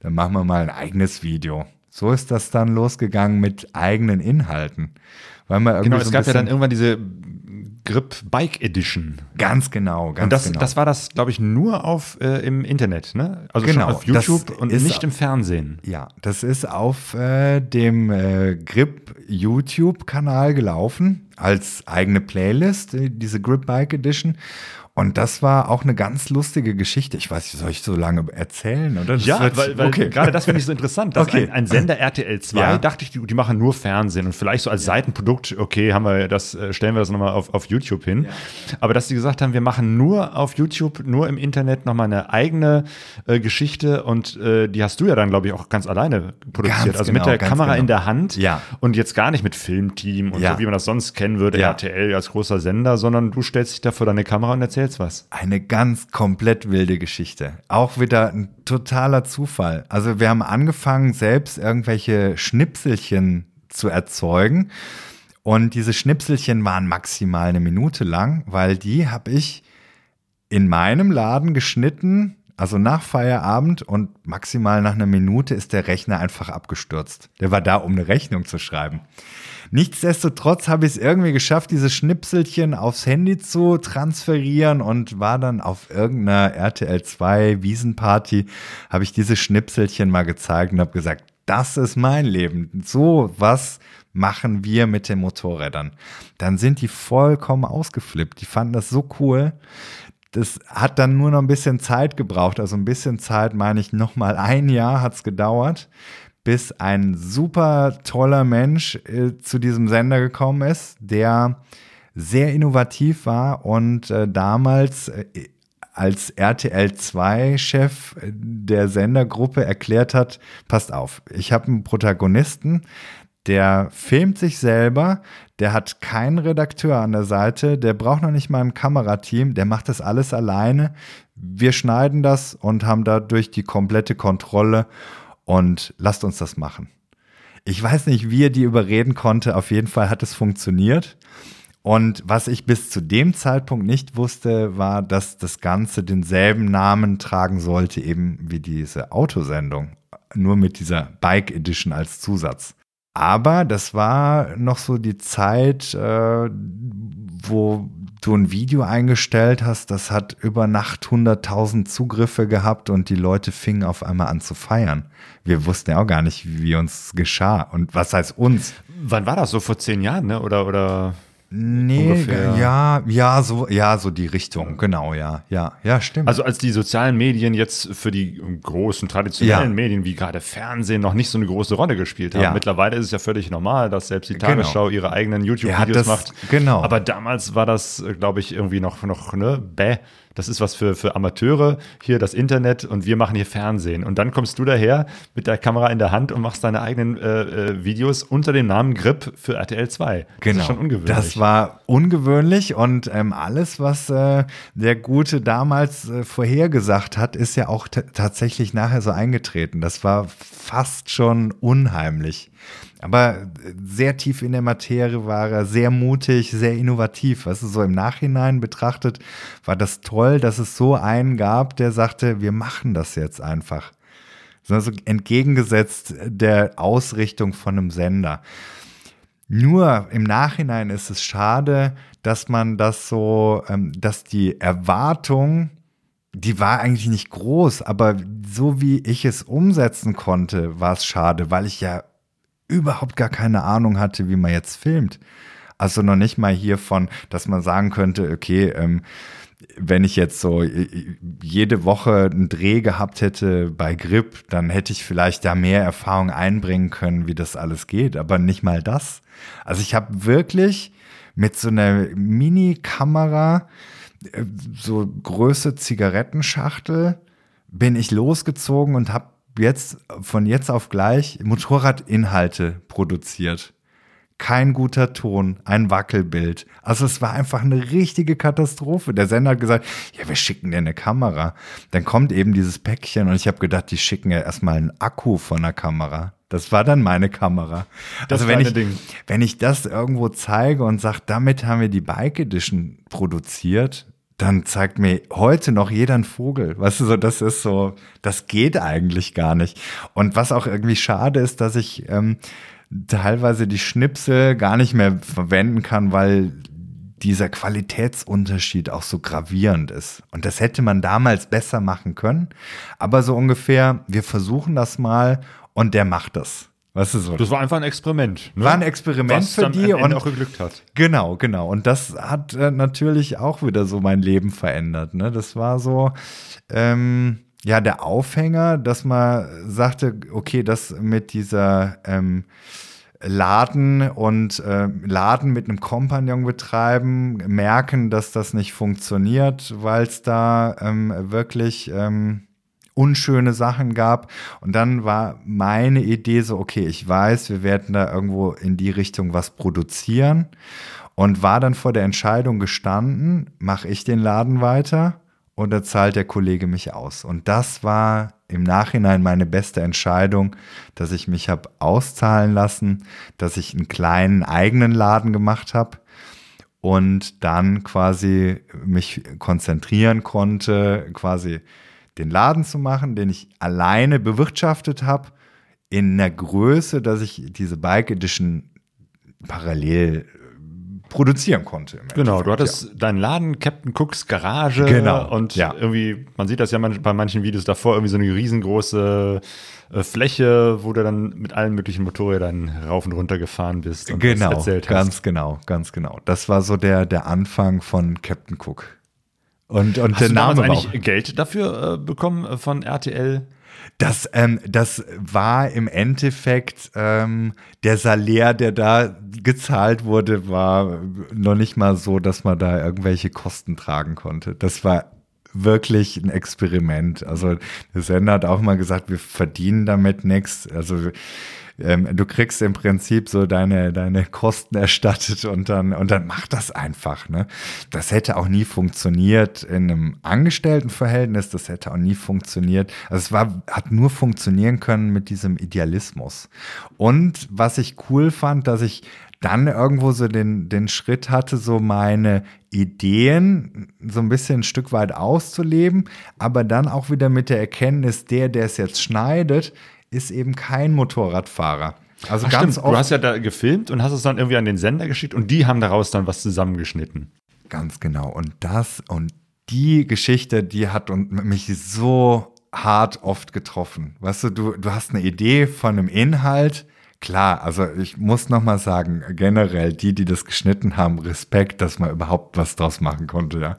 dann machen wir mal ein eigenes Video. So ist das dann losgegangen mit eigenen Inhalten. Weil man irgendwie Genau, so es gab ja dann irgendwann diese Grip Bike Edition. Ganz genau, ganz Und das, genau. das war das, glaube ich, nur auf äh, im Internet, ne? Also Genau, schon auf YouTube und nicht im Fernsehen. ja, das ist auf äh, dem äh, Grip YouTube-Kanal gelaufen als eigene Playlist, äh, diese Grip Bike Edition. Und das war auch eine ganz lustige Geschichte. Ich weiß nicht, soll ich so lange erzählen? Oder? Das Ja, weil, weil okay. gerade das finde ich so interessant. Dass Okay. ein, ein Sender RTL 2, Ja. dachte ich, die, die machen nur Fernsehen und vielleicht so als Seitenprodukt, okay, haben wir das, äh, stellen wir das nochmal auf, auf YouTube hin. Aber dass die gesagt haben, wir machen nur auf YouTube, nur im Internet nochmal eine eigene äh, Geschichte und äh, die hast du ja dann, glaube ich, auch ganz alleine produziert. Ganz also mit genau, der ganz Kamera genau. in der Hand Ja. und jetzt gar nicht mit Filmteam und Ja. so, wie man das sonst kennen würde, Ja. RTL als großer Sender, sondern du stellst dich da vor deine Kamera und erzählst was. Eine ganz komplett wilde Geschichte. Auch wieder ein totaler Zufall. Also wir haben angefangen, selbst irgendwelche Schnipselchen zu erzeugen. Und diese Schnipselchen waren maximal eine Minute lang, weil die habe ich in meinem Laden geschnitten, also nach Feierabend und maximal nach einer Minute ist der Rechner einfach abgestürzt. Der war da, um eine Rechnung zu schreiben. Nichtsdestotrotz habe ich es irgendwie geschafft, diese Schnipselchen aufs Handy zu transferieren und war dann auf irgendeiner RTL 2 Wiesenparty, habe ich diese Schnipselchen mal gezeigt und habe gesagt, das ist mein Leben. So was machen wir mit den Motorrädern. Dann sind die vollkommen ausgeflippt. Die fanden das so cool. Das hat dann nur noch ein bisschen Zeit gebraucht. Also ein bisschen Zeit meine ich noch mal ein Jahr hat es gedauert, bis ein super toller Mensch äh, zu diesem Sender gekommen ist, der sehr innovativ war und äh, damals äh, als RTL 2-Chef der Sendergruppe erklärt hat, passt auf, ich habe einen Protagonisten, der filmt sich selber, der hat keinen Redakteur an der Seite, der braucht noch nicht mal ein Kamerateam, der macht das alles alleine. Wir schneiden das und haben dadurch die komplette Kontrolle und lasst uns das machen. Ich weiß nicht, wie er die überreden konnte, auf jeden Fall hat es funktioniert. Und was ich bis zu dem Zeitpunkt nicht wusste, war, dass das Ganze denselben Namen tragen sollte, eben wie diese Autosendung. Nur mit dieser Bike Edition als Zusatz. Aber das war noch so die Zeit, äh, wo du ein Video eingestellt hast, das hat über Nacht 100.000 Zugriffe gehabt und die Leute fingen auf einmal an zu feiern. Wir wussten ja auch gar nicht, wie uns geschah und was heißt uns. Wann war das? So vor zehn Jahren, ne? Oder, oder Nee, Ungefähr. ja, ja, so, ja, so die Richtung, genau, ja, ja, ja, stimmt. Also als die sozialen Medien jetzt für die großen traditionellen Ja. Medien wie gerade Fernsehen noch nicht so eine große Rolle gespielt haben. Ja. Mittlerweile ist es ja völlig normal, dass selbst die Genau. Tagesschau ihre eigenen Ja, YouTube-Videos das- macht. genau. Aber damals war das, glaube ich, irgendwie noch, noch ne, bäh. Das ist was für, für Amateure, hier das Internet und wir machen hier Fernsehen. Und dann kommst du daher mit der Kamera in der Hand und machst deine eigenen äh, äh, Videos unter dem Namen Grip für RTL 2. Das Genau. ist schon ungewöhnlich. Das war ungewöhnlich und ähm, alles, was äh, der Gute damals äh, vorhergesagt hat, ist ja auch tatsächlich nachher so eingetreten. Das war fast schon unheimlich. Aber äh, sehr tief in der Materie war er, sehr mutig, sehr innovativ. Weißt du, so im Nachhinein betrachtet war das toll, dass es so einen gab, der sagte, wir machen das jetzt einfach. Sondern so entgegengesetzt der Ausrichtung von einem Sender. Nur im Nachhinein ist es schade, dass man das so, ähm, dass die Erwartung, die war eigentlich nicht groß, aber so wie ich es umsetzen konnte, war es schade, weil ich ja überhaupt gar keine Ahnung hatte, wie man jetzt filmt. Also noch nicht mal hiervon, dass man sagen könnte, okay, ähm, wenn ich jetzt so äh, jede Woche einen Dreh gehabt hätte bei Grip, dann hätte ich vielleicht da mehr Erfahrung einbringen können, wie das alles geht, aber nicht mal das. Also ich habe wirklich mit so einer Mini-Kamera, äh, so Größe Zigarettenschachtel, bin ich losgezogen und habe jetzt von jetzt auf gleich Motorradinhalte produziert kein guter Ton, ein Wackelbild. Also es war einfach eine richtige Katastrophe. Der Sender hat gesagt, ja, wir schicken dir eine Kamera. Dann kommt eben dieses Päckchen und ich habe gedacht, die schicken ja erstmal einen Akku von der Kamera. Das war dann meine Kamera. Das also wenn ich, Ding. wenn ich das irgendwo zeige und sage, damit haben wir die Bike Edition produziert, dann zeigt mir heute noch jeder einen Vogel. Weißt du, so, das ist so, das geht eigentlich gar nicht. Und was auch irgendwie schade ist, dass ich ähm, teilweise die Schnipsel gar nicht mehr verwenden kann, weil dieser Qualitätsunterschied auch so gravierend ist. Und das hätte man damals besser machen können. Aber so ungefähr, wir versuchen das mal und der macht das. Weißt du so? Das war einfach ein Experiment. Ne? War ein Experiment Was für die und auch geglückt hat. Genau, genau. Und das hat äh, natürlich auch wieder so mein Leben verändert. Ne? Das war so, ähm, ja, der Aufhänger, dass man sagte, okay, das mit dieser ähm, Laden und äh, Laden mit einem Kompagnon betreiben, merken, dass das nicht funktioniert, weil es da ähm, wirklich ähm, unschöne Sachen gab. Und dann war meine Idee so, okay, ich weiß, wir werden da irgendwo in die Richtung was produzieren und war dann vor der Entscheidung gestanden, mache ich den Laden weiter oder zahlt der Kollege mich aus? Und das war im Nachhinein meine beste Entscheidung, dass ich mich habe auszahlen lassen, dass ich einen kleinen eigenen Laden gemacht habe und dann quasi mich konzentrieren konnte, quasi den Laden zu machen, den ich alleine bewirtschaftet habe, in einer Größe, dass ich diese Bike Edition parallel produzieren konnte. Genau, du hattest ja. deinen Laden, Captain Cooks Garage. Genau. Und ja. irgendwie, man sieht das ja bei manchen Videos davor, irgendwie so eine riesengroße äh, Fläche, wo du dann mit allen möglichen Motorrädern rauf und runter gefahren bist und genau, erzählt hast. Ganz genau, ganz genau. Das war so der, der Anfang von Captain Cook. Und, und Hast der du Name war eigentlich Geld dafür äh, bekommen äh, von RTL? Das, ähm, das war im Endeffekt ähm, der Salär, der da gezahlt wurde, war noch nicht mal so, dass man da irgendwelche Kosten tragen konnte. Das war wirklich ein Experiment. Also der Sender hat auch mal gesagt, wir verdienen damit nichts. Also ähm, du kriegst im Prinzip so deine, deine Kosten erstattet und dann, und dann mach das einfach. Ne? Das hätte auch nie funktioniert in einem Angestelltenverhältnis, das hätte auch nie funktioniert. Also es war, hat nur funktionieren können mit diesem Idealismus. Und was ich cool fand, dass ich dann irgendwo so den, den Schritt hatte, so meine Ideen so ein bisschen ein Stück weit auszuleben, aber dann auch wieder mit der Erkenntnis, der, der es jetzt schneidet, ist eben kein Motorradfahrer. Also Ach, ganz stimmt. oft. Du hast ja da gefilmt und hast es dann irgendwie an den Sender geschickt und die haben daraus dann was zusammengeschnitten. Ganz genau. Und das und die Geschichte, die hat mich so hart oft getroffen. Weißt du, du, du hast eine Idee von einem Inhalt. Klar, also ich muss noch mal sagen, generell die, die das geschnitten haben, Respekt, dass man überhaupt was draus machen konnte, ja.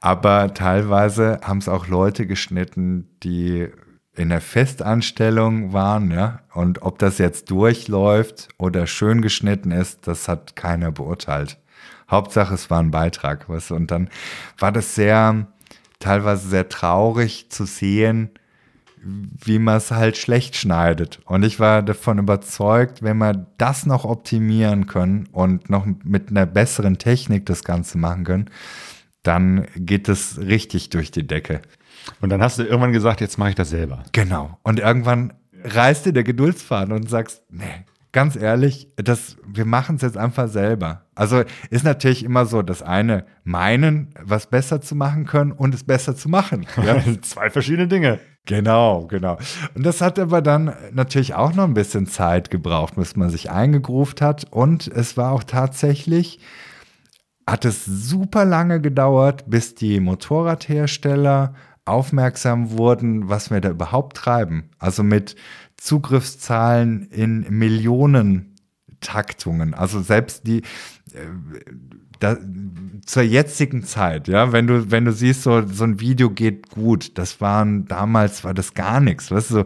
Aber teilweise haben es auch Leute geschnitten, die in der Festanstellung waren, ja, und ob das jetzt durchläuft oder schön geschnitten ist, das hat keiner beurteilt. Hauptsache, es war ein Beitrag, du, und dann war das sehr, teilweise sehr traurig zu sehen, wie man es halt schlecht schneidet. Und ich war davon überzeugt, wenn wir das noch optimieren können und noch mit einer besseren Technik das Ganze machen können, dann geht es richtig durch die Decke. Und dann hast du irgendwann gesagt, jetzt mache ich das selber. Genau. Und irgendwann reißt dir der Geduldsfaden und sagst, nee, ganz ehrlich, das, wir machen es jetzt einfach selber. Also ist natürlich immer so, das eine meinen, was besser zu machen können und es besser zu machen. Ja? Zwei verschiedene Dinge. Genau, genau. Und das hat aber dann natürlich auch noch ein bisschen Zeit gebraucht, bis man sich eingegruft hat. Und es war auch tatsächlich, hat es super lange gedauert, bis die Motorradhersteller aufmerksam wurden, was wir da überhaupt treiben. Also mit Zugriffszahlen in Millionen Taktungen. Also selbst die äh, da, zur jetzigen Zeit, ja, wenn du, wenn du siehst, so, so ein Video geht gut, das waren, damals war das gar nichts. Weißt du, so,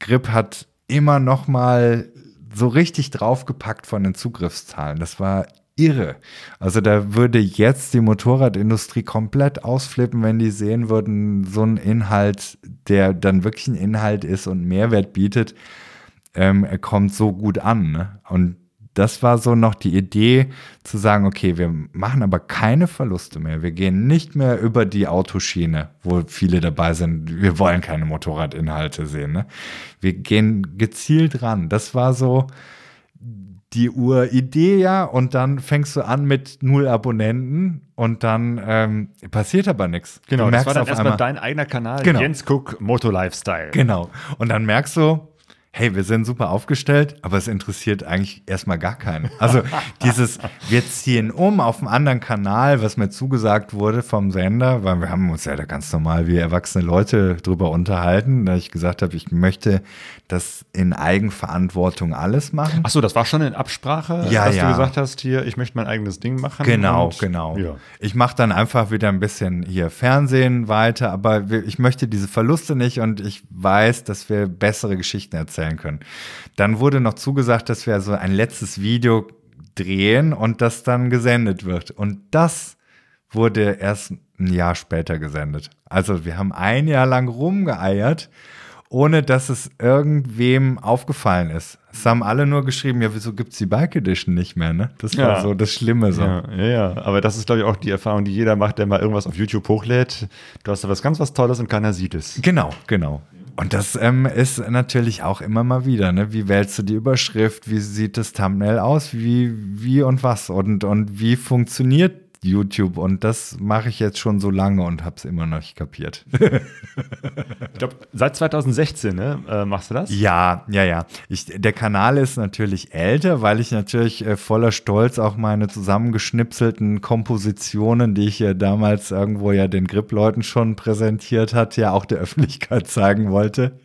Grip hat immer noch mal so richtig draufgepackt von den Zugriffszahlen. Das war irre. Also da würde jetzt die Motorradindustrie komplett ausflippen, wenn die sehen würden, so ein Inhalt, der dann wirklich ein Inhalt ist und Mehrwert bietet, ähm, kommt so gut an. Ne? Und das war so noch die Idee zu sagen, okay, wir machen aber keine Verluste mehr. Wir gehen nicht mehr über die Autoschiene, wo viele dabei sind. Wir wollen keine Motorradinhalte sehen. Ne? Wir gehen gezielt ran. Das war so die Uridee ja und dann fängst du an mit null Abonnenten und dann ähm, passiert aber nichts. Genau, das war dann erstmal dein eigener Kanal, genau. Jens Cook Moto Lifestyle. Genau. Und dann merkst du, hey, wir sind super aufgestellt, aber es interessiert eigentlich erstmal gar keinen. Also dieses, wir ziehen um auf einen anderen Kanal, was mir zugesagt wurde vom Sender, weil wir haben uns ja da ganz normal wie erwachsene Leute drüber unterhalten, da ich gesagt habe, ich möchte das in Eigenverantwortung alles machen. Ach so, das war schon in Absprache, ja, dass ja. du gesagt hast, hier, ich möchte mein eigenes Ding machen. Genau, und, genau. Ja. Ich mache dann einfach wieder ein bisschen hier Fernsehen weiter, aber ich möchte diese Verluste nicht und ich weiß, dass wir bessere Geschichten erzählen können. Dann wurde noch zugesagt, dass wir so ein letztes Video drehen und das dann gesendet wird. Und das wurde erst ein Jahr später gesendet. Also wir haben ein Jahr lang rumgeeiert, ohne dass es irgendwem aufgefallen ist. Es haben alle nur geschrieben, ja, wieso gibt's die Bike Edition nicht mehr, ne? Das war Ja. so das Schlimme so. Ja, ja, ja, aber das ist, glaube ich, auch die Erfahrung, die jeder macht, der mal irgendwas auf YouTube hochlädt. Du hast da was ganz was Tolles und keiner sieht es. Genau, genau. Und das ähm, ist natürlich auch immer mal wieder, ne? Wie wählst du die Überschrift? Wie sieht das Thumbnail aus? Wie, wie und was? Und, und wie funktioniert YouTube? Und das mache ich jetzt schon so lange und habe es immer noch nicht kapiert. Ich glaube, seit 2016 ne, äh, machst du das? Ja, ja, ja. Ich, der Kanal ist natürlich älter, weil ich natürlich äh, voller Stolz auch meine zusammengeschnipselten Kompositionen, die ich ja damals irgendwo ja den Grip-Leuten schon präsentiert hat, ja auch der Öffentlichkeit zeigen wollte.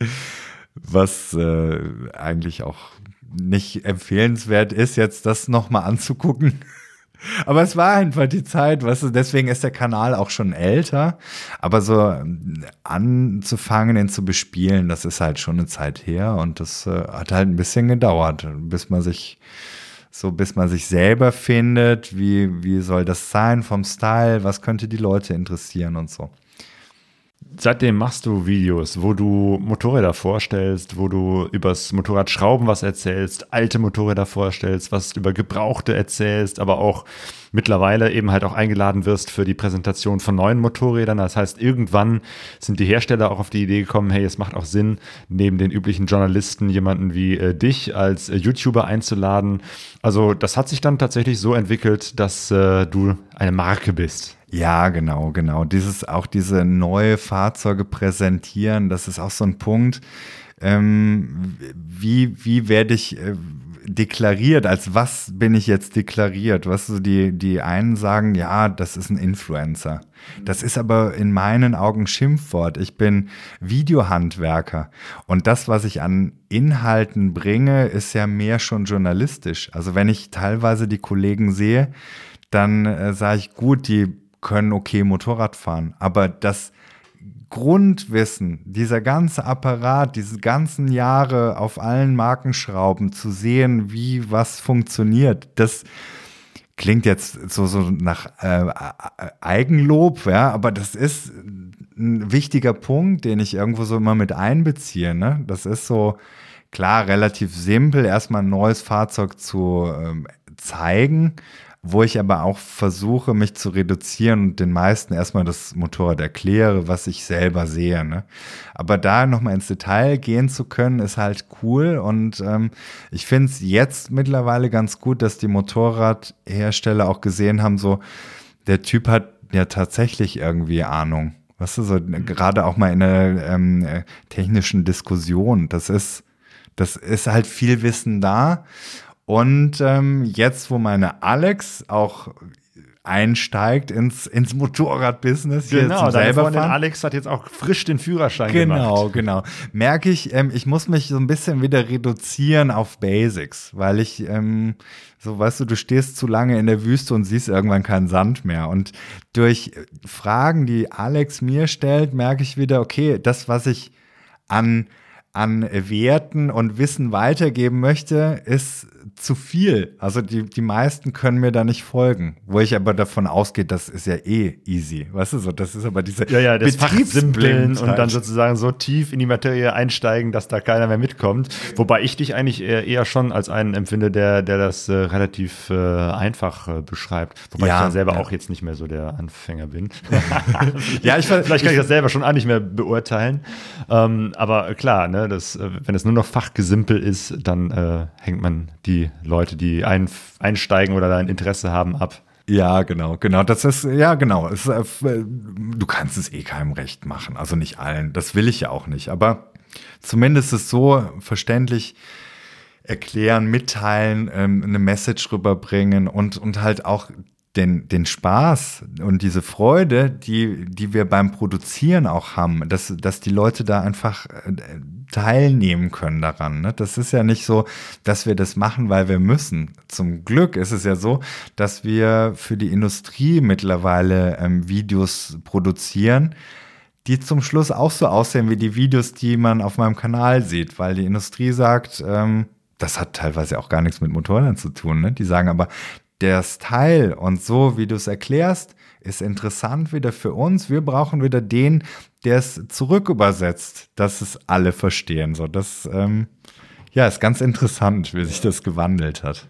Was äh, eigentlich auch nicht empfehlenswert ist, jetzt das nochmal anzugucken. Aber es war einfach die Zeit, weißt du, deswegen ist der Kanal auch schon älter. Aber so ähm, anzufangen, ihn zu bespielen, das ist halt schon eine Zeit her und das äh, hat halt ein bisschen gedauert, bis man sich so, bis man sich selber findet, wie, wie soll das sein vom Style, was könnte die Leute interessieren und so. Seitdem machst du Videos, wo du Motorräder vorstellst, wo du übers Motorradschrauben was erzählst, alte Motorräder vorstellst, was über Gebrauchte erzählst, aber auch mittlerweile eben halt auch eingeladen wirst für die Präsentation von neuen Motorrädern. Das heißt, irgendwann sind die Hersteller auch auf die Idee gekommen, hey, es macht auch Sinn, neben den üblichen Journalisten jemanden wie äh, dich als äh, YouTuber einzuladen. Also das hat sich dann tatsächlich so entwickelt, dass äh, du eine Marke bist. Ja, genau, genau. Dieses auch diese neue Fahrzeuge präsentieren, das ist auch so ein Punkt. Ähm, wie wie werde ich äh, deklariert? Als was bin ich jetzt deklariert? Was so die die einen sagen, ja, das ist ein Influencer. Das ist aber in meinen Augen Schimpfwort. Ich bin Videohandwerker und das, was ich an Inhalten bringe, ist ja mehr schon journalistisch. Also wenn ich teilweise die Kollegen sehe, dann äh, sage ich, gut, die können okay Motorrad fahren, aber das Grundwissen, dieser ganze Apparat, diese ganzen Jahre auf allen Markenschrauben zu sehen, wie was funktioniert, das klingt jetzt so, so nach äh, Eigenlob, ja, aber das ist ein wichtiger Punkt, den ich irgendwo so immer mit einbeziehe. Ne? Das ist so klar relativ simpel, erstmal ein neues Fahrzeug zu ähm, zeigen, wo ich aber auch versuche, mich zu reduzieren und den meisten erstmal das Motorrad erkläre, was ich selber sehe. Ne? Aber da nochmal ins Detail gehen zu können, ist halt cool und ähm, ich finde es jetzt mittlerweile ganz gut, dass die Motorradhersteller auch gesehen haben, so der Typ hat ja tatsächlich irgendwie Ahnung. Weißt du, so gerade auch mal in einer ähm, äh, technischen Diskussion, das ist, das ist halt viel Wissen da. Und ähm, jetzt, wo meine Alex auch einsteigt ins, ins Motorradbusiness hier Genau, zum selber Freundin fahren. Alex hat jetzt auch frisch den Führerschein Genau, gemacht. genau. Merke ich, ähm, ich muss mich so ein bisschen wieder reduzieren auf Basics, weil ich, ähm, so weißt du, du stehst zu lange in der Wüste und siehst irgendwann keinen Sand mehr. Und durch Fragen, die Alex mir stellt, merke ich wieder, okay, das, was ich an, an Werten und Wissen weitergeben möchte, ist zu viel. Also die, die meisten können mir da nicht folgen. Wo ich aber davon ausgehe, das ist ja eh easy. Weißt du so, das ist aber diese ja, ja, das und dann sozusagen so tief in die Materie einsteigen, dass da keiner mehr mitkommt. Wobei ich dich eigentlich eher, schon als einen empfinde, der, der das äh, relativ äh, einfach äh, beschreibt. Wobei Ja, ich dann selber ja. auch jetzt nicht mehr so der Anfänger bin. Ja, ich Vielleicht kann ich das selber schon auch nicht mehr beurteilen. Ähm, aber klar, ne, das, äh, wenn es nur noch Fachgesimpel ist, dann äh, hängt man die Leute, die ein, einsteigen oder da ein Interesse haben, ab. Ja, genau, genau. Das ist, ja, genau. Ist, äh, äh, du kannst es eh keinem recht machen. Also nicht allen. Das will ich ja auch nicht. Aber zumindest es so verständlich erklären, mitteilen, ähm, eine Message rüberbringen und, und halt auch den, den Spaß und diese Freude, die, die wir beim Produzieren auch haben, dass, dass die Leute da einfach äh, teilnehmen können daran. Ne? Das ist ja nicht so, dass wir das machen, weil wir müssen. Zum Glück ist es ja so, dass wir für die Industrie mittlerweile ähm, Videos produzieren, die zum Schluss auch so aussehen wie die Videos, die man auf meinem Kanal sieht, weil die Industrie sagt, ähm, das hat teilweise auch gar nichts mit Motorrädern zu tun. Ne? Die sagen aber, der Style und so, wie du es erklärst, ist interessant wieder für uns. Wir brauchen wieder den, der es zurück übersetzt, dass es alle verstehen. So, das ähm, ja, ist ganz interessant, wie sich das gewandelt hat.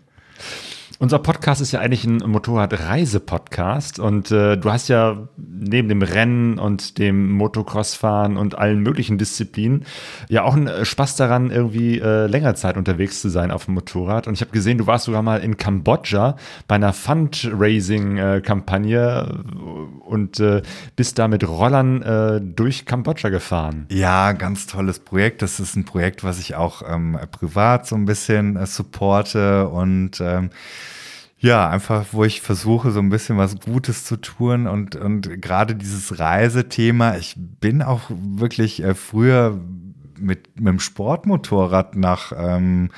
Unser Podcast ist ja eigentlich ein Motorradreise-Podcast und äh, du hast ja neben dem Rennen und dem Motocross-Fahren und allen möglichen Disziplinen ja auch einen äh, Spaß daran, irgendwie äh, länger Zeit unterwegs zu sein auf dem Motorrad. Und ich habe gesehen, du warst sogar mal in Kambodscha bei einer Fundraising-Kampagne und äh, bist da mit Rollern äh, durch Kambodscha gefahren. Ja, ganz tolles Projekt. Das ist ein Projekt, was ich auch ähm, privat so ein bisschen äh, supporte und ähm, ja, einfach, wo ich versuche, so ein bisschen was Gutes zu tun und, und gerade dieses Reisethema, ich bin auch wirklich äh, früher mit, mit dem Sportmotorrad nach ähm,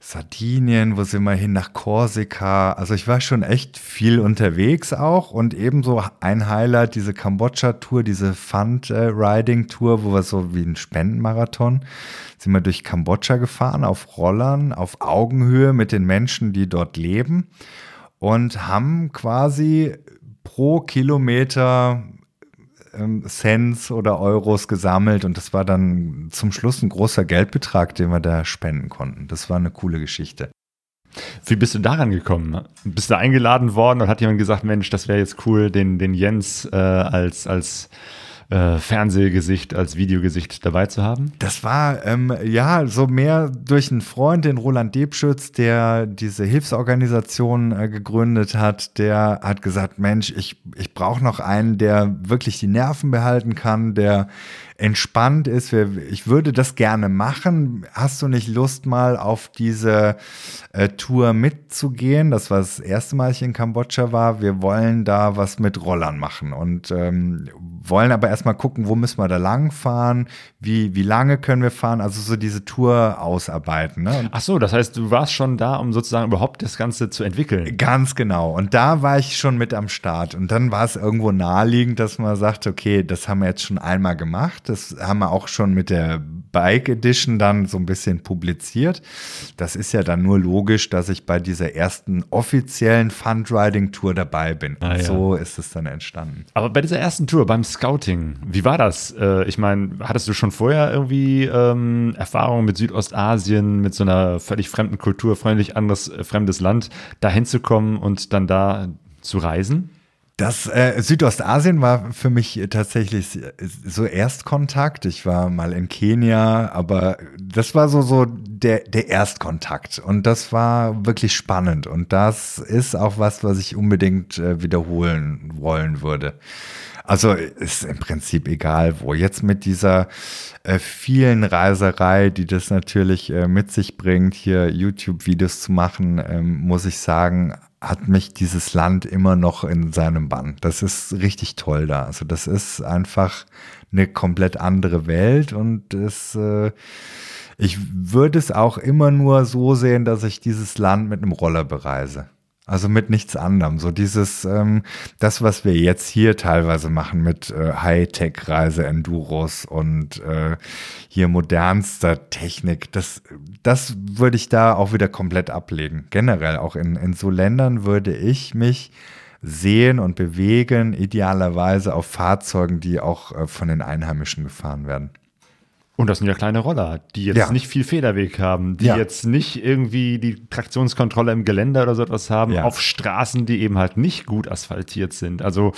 Sardinien, wo sind wir hin, nach Korsika. Also ich war schon echt viel unterwegs auch und ebenso ein Highlight, diese Kambodscha-Tour, diese Fund-Riding-Tour, wo wir so wie ein Spendenmarathon sind wir durch Kambodscha gefahren, auf Rollern, auf Augenhöhe mit den Menschen, die dort leben und haben quasi pro Kilometer ähm, Cents oder Euros gesammelt und das war dann zum Schluss ein großer Geldbetrag, den wir da spenden konnten. Das war eine coole Geschichte. Wie bist du daran gekommen? Bist du eingeladen worden und hat jemand gesagt, Mensch, das wäre jetzt cool, den, den Jens äh, als, als äh, Fernsehgesicht, als Videogesicht dabei zu haben? Das war ähm, ja so mehr durch einen Freund, den Roland Debschütz, der diese Hilfsorganisation äh, gegründet hat. Der hat gesagt, Mensch, ich, ich brauche noch einen, der wirklich die Nerven behalten kann, der entspannt ist. Ich würde das gerne machen. Hast du nicht Lust mal auf diese äh, Tour mitzugehen? Das war das erste Mal, ich in Kambodscha war. Wir wollen da was mit Rollern machen und ähm, wollen aber erstmal gucken, wo müssen wir da lang fahren, wie, wie lange können wir fahren, also so diese Tour ausarbeiten. Ne? Ach so, das heißt, du warst schon da, um sozusagen überhaupt das Ganze zu entwickeln. Ganz genau. Und da war ich schon mit am Start. Und dann war es irgendwo naheliegend, dass man sagt, okay, das haben wir jetzt schon einmal gemacht. Das haben wir auch schon mit der Bike Edition dann so ein bisschen publiziert. Das ist ja dann nur logisch, dass ich bei dieser ersten offiziellen Fundriding-Tour dabei bin. Ah, Und ja. so ist es dann entstanden. Aber bei dieser ersten Tour, beim Scouting, wie war das? Äh, ich meine, hattest du schon vorher irgendwie ähm, Erfahrungen mit Südostasien, mit so einer völlig fremden Kultur, freundlich anderes, äh, fremdes Land, da hinzukommen und dann da zu reisen? Das äh, Südostasien war für mich tatsächlich so Erstkontakt. Ich war mal in Kenia, aber das war so so der der Erstkontakt und das war wirklich spannend und das ist auch was, was ich unbedingt äh, wiederholen wollen würde. Also ist im Prinzip egal wo. Jetzt mit dieser äh, vielen Reiserei, die das natürlich äh, mit sich bringt, hier YouTube-Videos zu machen, ähm, muss ich sagen, hat mich dieses Land immer noch in seinem Bann. Das ist richtig toll da. Also das ist einfach eine komplett andere Welt und es, äh, ich würde es auch immer nur so sehen, dass ich dieses Land mit einem Roller bereise. Also mit nichts anderem. So dieses, ähm, das, was wir jetzt hier teilweise machen mit äh, Hightech-Reise-Enduros und äh, hier modernster Technik, das, das würde ich da auch wieder komplett ablegen. Generell auch in, in so Ländern würde ich mich sehen und bewegen, idealerweise auf Fahrzeugen, die auch äh, von den Einheimischen gefahren werden. Und das sind ja kleine Roller, die jetzt Ja. nicht viel Federweg haben, die Ja. jetzt nicht irgendwie die Traktionskontrolle im Geländer oder so etwas haben, Ja. auf Straßen, die eben halt nicht gut asphaltiert sind. Also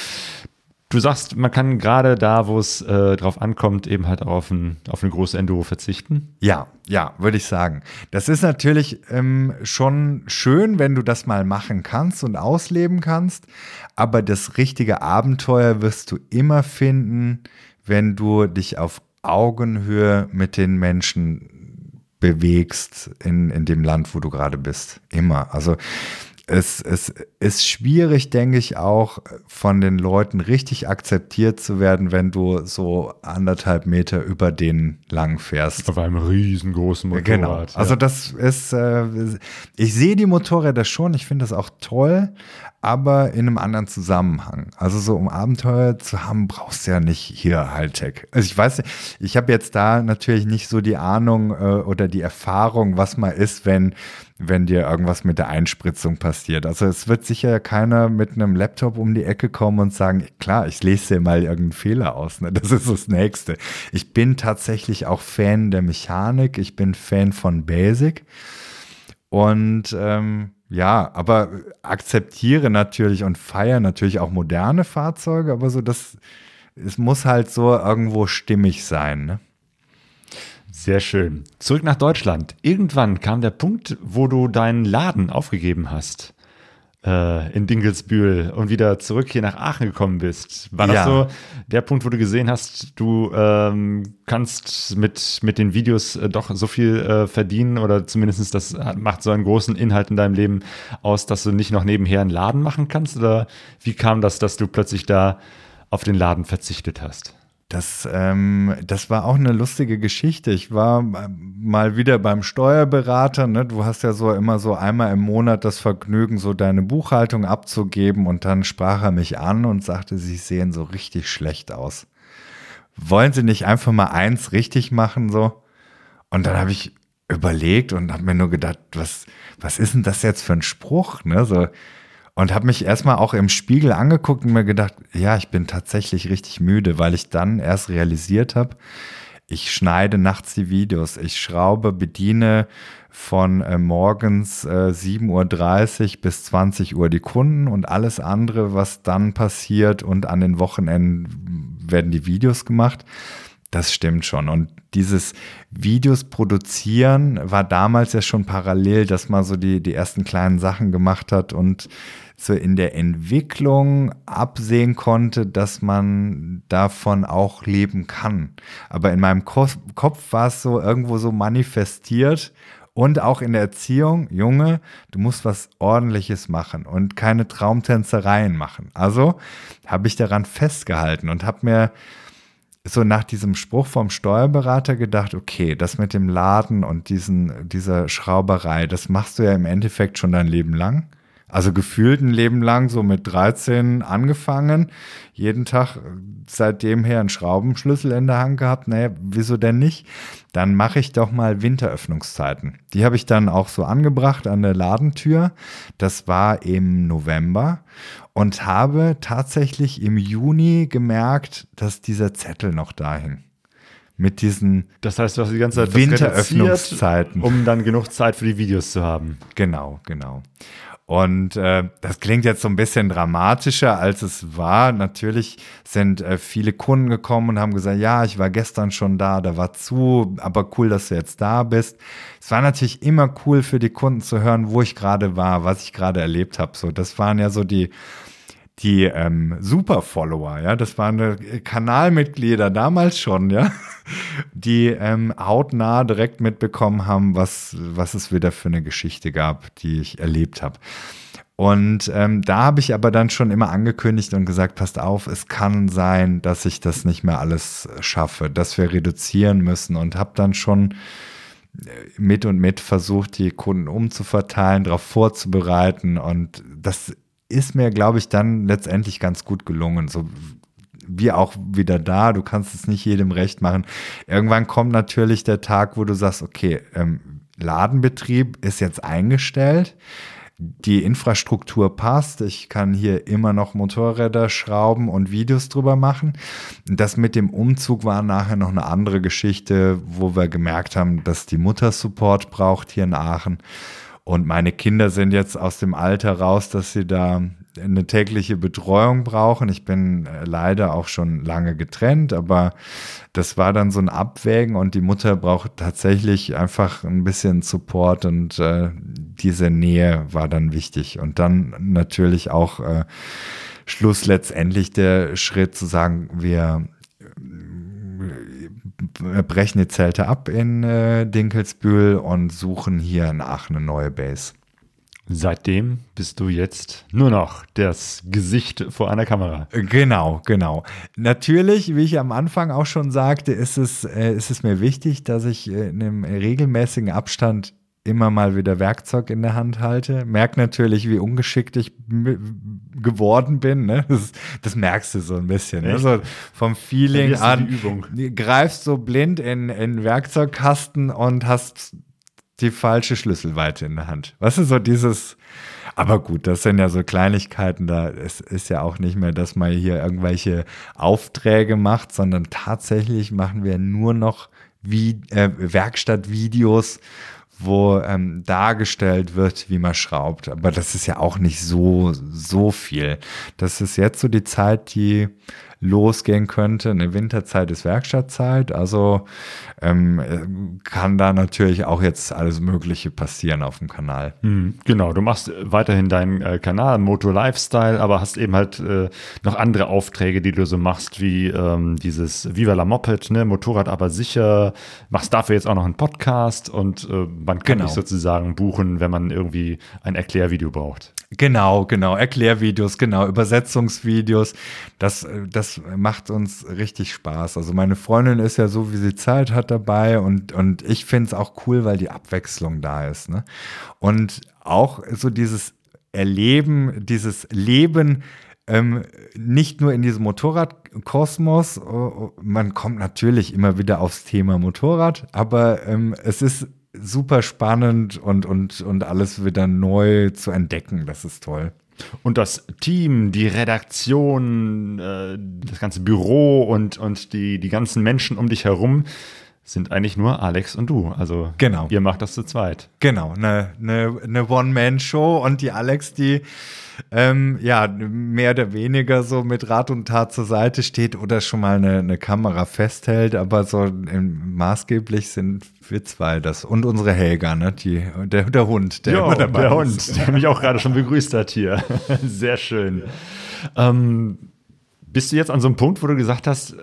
du sagst, man kann gerade da, wo es äh, drauf ankommt, eben halt auf, ein, auf eine große Enduro verzichten. Ja, ja, würde ich sagen. Das ist natürlich ähm, schon schön, wenn du das mal machen kannst und ausleben kannst, aber das richtige Abenteuer wirst du immer finden, wenn du dich auf Augenhöhe mit den Menschen bewegst in, in dem Land, wo du gerade bist. Immer. Also es, es ist schwierig, denke ich, auch von den Leuten richtig akzeptiert zu werden, wenn du so anderthalb Meter über denen lang fährst. Auf einem riesengroßen Motorrad. Genau. Also das ist, äh, ich sehe die Motorräder schon, ich finde das auch toll, aber in einem anderen Zusammenhang. Also so um Abenteuer zu haben, brauchst du ja nicht hier Hightech. Also ich weiß, nicht, ich habe jetzt da natürlich nicht so die Ahnung äh, oder die Erfahrung, was mal ist, wenn wenn dir irgendwas mit der Einspritzung passiert. Also es wird sicher keiner mit einem Laptop um die Ecke kommen und sagen, klar, ich lese dir mal irgendeinen Fehler aus. Ne? Das ist das Nächste. Ich bin tatsächlich auch Fan der Mechanik. Ich bin Fan von Basic. Und ähm, ja, aber akzeptiere natürlich und feiere natürlich auch moderne Fahrzeuge, aber so das, es muss halt so irgendwo stimmig sein. Ne? Sehr schön. Zurück nach Deutschland. Irgendwann kam der Punkt, wo du deinen Laden aufgegeben hast. Äh, in Dingelsbühl und wieder zurück hier nach Aachen gekommen bist. War das Ja. so der Punkt, wo du gesehen hast, du ähm, kannst mit, mit den Videos äh, doch so viel äh, verdienen oder zumindest das hat- macht so einen großen Inhalt in deinem Leben aus, dass du nicht noch nebenher einen Laden machen kannst? Oder wie kam das, dass du plötzlich da auf den Laden verzichtet hast? Das, ähm, das war auch eine lustige Geschichte. Ich war äh, mal wieder beim Steuerberater. Ne? Du hast ja so immer so einmal im Monat das Vergnügen, so deine Buchhaltung abzugeben. Und dann sprach er mich an und sagte, Sie sehen so richtig schlecht aus. Wollen Sie nicht einfach mal eins richtig machen so? Und dann habe ich überlegt und habe mir nur gedacht, was, was ist denn das jetzt für ein Spruch? Ne? So, und habe mich erstmal auch im Spiegel angeguckt und mir gedacht, ja, ich bin tatsächlich richtig müde, weil ich dann erst realisiert habe, ich schneide nachts die Videos, ich schraube, bediene von äh, morgens äh, 7.30 Uhr bis 20 Uhr die Kunden und alles andere, was dann passiert und an den Wochenenden werden die Videos gemacht. Das stimmt schon. Und dieses Videos produzieren war damals ja schon parallel, dass man so die, die ersten kleinen Sachen gemacht hat und so in der Entwicklung absehen konnte, dass man davon auch leben kann. Aber in meinem Ko Kopf war es so irgendwo so manifestiert und auch in der Erziehung, Junge, du musst was Ordentliches machen und keine Traumtänzereien machen. Also habe ich daran festgehalten und habe mir so nach diesem Spruch vom Steuerberater gedacht, okay, das mit dem Laden und diesen, dieser Schrauberei, das machst du ja im Endeffekt schon dein Leben lang. Also gefühlt ein Leben lang, so mit 13 angefangen, jeden Tag seitdem her einen Schraubenschlüssel in der Hand gehabt. Naja, wieso denn nicht? Dann mache ich doch mal Winteröffnungszeiten. Die habe ich dann auch so angebracht an der Ladentür. Das war im November und habe tatsächlich im Juni gemerkt, dass dieser Zettel noch da hing. Mit diesen, Das heißt, du hast die ganze Zeit Winteröffnungszeiten. um dann genug Zeit für die Videos zu haben. genau, genau. Und äh, das klingt jetzt so ein bisschen dramatischer, als es war. Natürlich sind äh, viele Kunden gekommen und haben gesagt, ja, ich war gestern schon da, da war zu, aber cool, dass du jetzt da bist. Es war natürlich immer cool für die Kunden zu hören, wo ich gerade war, was ich gerade erlebt habe. So, das waren ja so die die ähm, Super-Follower, ja, das waren äh, Kanalmitglieder damals schon, ja, die ähm, hautnah direkt mitbekommen haben, was, was es wieder für eine Geschichte gab, die ich erlebt habe. Und ähm, da habe ich aber dann schon immer angekündigt und gesagt, passt auf, es kann sein, dass ich das nicht mehr alles schaffe, dass wir reduzieren müssen und habe dann schon mit und mit versucht, die Kunden umzuverteilen, darauf vorzubereiten. Und das ist mir, glaube ich, dann letztendlich ganz gut gelungen. So wie auch wieder da, du kannst es nicht jedem recht machen. Irgendwann kommt natürlich der Tag, wo du sagst, okay, ähm, Ladenbetrieb ist jetzt eingestellt die Infrastruktur passt. Ich kann hier immer noch Motorräder schrauben und Videos drüber machen. Das mit dem Umzug war nachher noch eine andere Geschichte, wo wir gemerkt haben, dass die Mutter Support braucht hier in Aachen. Und meine Kinder sind jetzt aus dem Alter raus, dass sie da eine tägliche Betreuung brauchen. Ich bin äh, leider auch schon lange getrennt, aber das war dann so ein Abwägen und die Mutter braucht tatsächlich einfach ein bisschen Support und äh, diese Nähe war dann wichtig. Und dann natürlich auch äh, Schluss letztendlich der Schritt zu sagen, wir brechen die Zelte ab in äh, Dinkelsbühl und suchen hier in Aachen eine neue Base. Seitdem bist du jetzt nur noch das Gesicht vor einer Kamera. Genau, genau. Natürlich, wie ich am Anfang auch schon sagte, ist es, äh, ist es mir wichtig, dass ich äh, in einem regelmäßigen Abstand immer mal wieder Werkzeug in der Hand halte. Merk natürlich, wie ungeschickt ich geworden bin. Ne? Das, das, merkst du so ein bisschen. Ne? So vom Feeling an. Greifst so blind in, in Werkzeugkasten und hast die falsche Schlüsselweite in der Hand. Was ist so dieses, aber gut, das sind ja so Kleinigkeiten, da es ist ja auch nicht mehr, dass man hier irgendwelche Aufträge macht, sondern tatsächlich machen wir nur noch wie, äh, Werkstattvideos, wo ähm, dargestellt wird, wie man schraubt. Aber das ist ja auch nicht so, so viel. Das ist jetzt so die Zeit, die losgehen könnte. Eine Winterzeit ist Werkstattzeit, also ähm, kann da natürlich auch jetzt alles Mögliche passieren auf dem Kanal. Mhm, genau, du machst weiterhin deinen äh, Kanal Moto Lifestyle, aber hast eben halt äh, noch andere Aufträge, die du so machst, wie ähm, dieses Viva la Moped, ne, Motorrad aber sicher, machst dafür jetzt auch noch einen Podcast und äh, man kann genau. dich sozusagen buchen, wenn man irgendwie ein Erklärvideo braucht. Genau, genau. Erklärvideos, genau, Übersetzungsvideos. Das, das macht uns richtig Spaß. Also meine Freundin ist ja so, wie sie Zeit hat dabei und, und ich finde es auch cool, weil die Abwechslung da ist. Ne? Und auch so dieses Erleben, dieses Leben, ähm, nicht nur in diesem Motorradkosmos, oh, oh, man kommt natürlich immer wieder aufs Thema Motorrad, aber ähm, es ist super spannend und, und, und alles wieder neu zu entdecken. Das ist toll. Und das Team, die Redaktion, äh, das ganze Büro und, und die, die ganzen Menschen um dich herum sind eigentlich nur Alex und du. Also genau. ihr macht das zu zweit. Genau, eine, eine, eine One-Man-Show und die Alex, die ähm, ja, mehr oder weniger so mit Rat und Tat zur Seite steht oder schon mal eine, eine Kamera festhält, aber so im, maßgeblich sind wir zwei das. Und unsere Helga, ne? Die, der, der Hund, der jo, der Hund, der mich auch gerade schon begrüßt hat hier. Sehr schön. Ähm, bist du jetzt an so einem Punkt, wo du gesagt hast,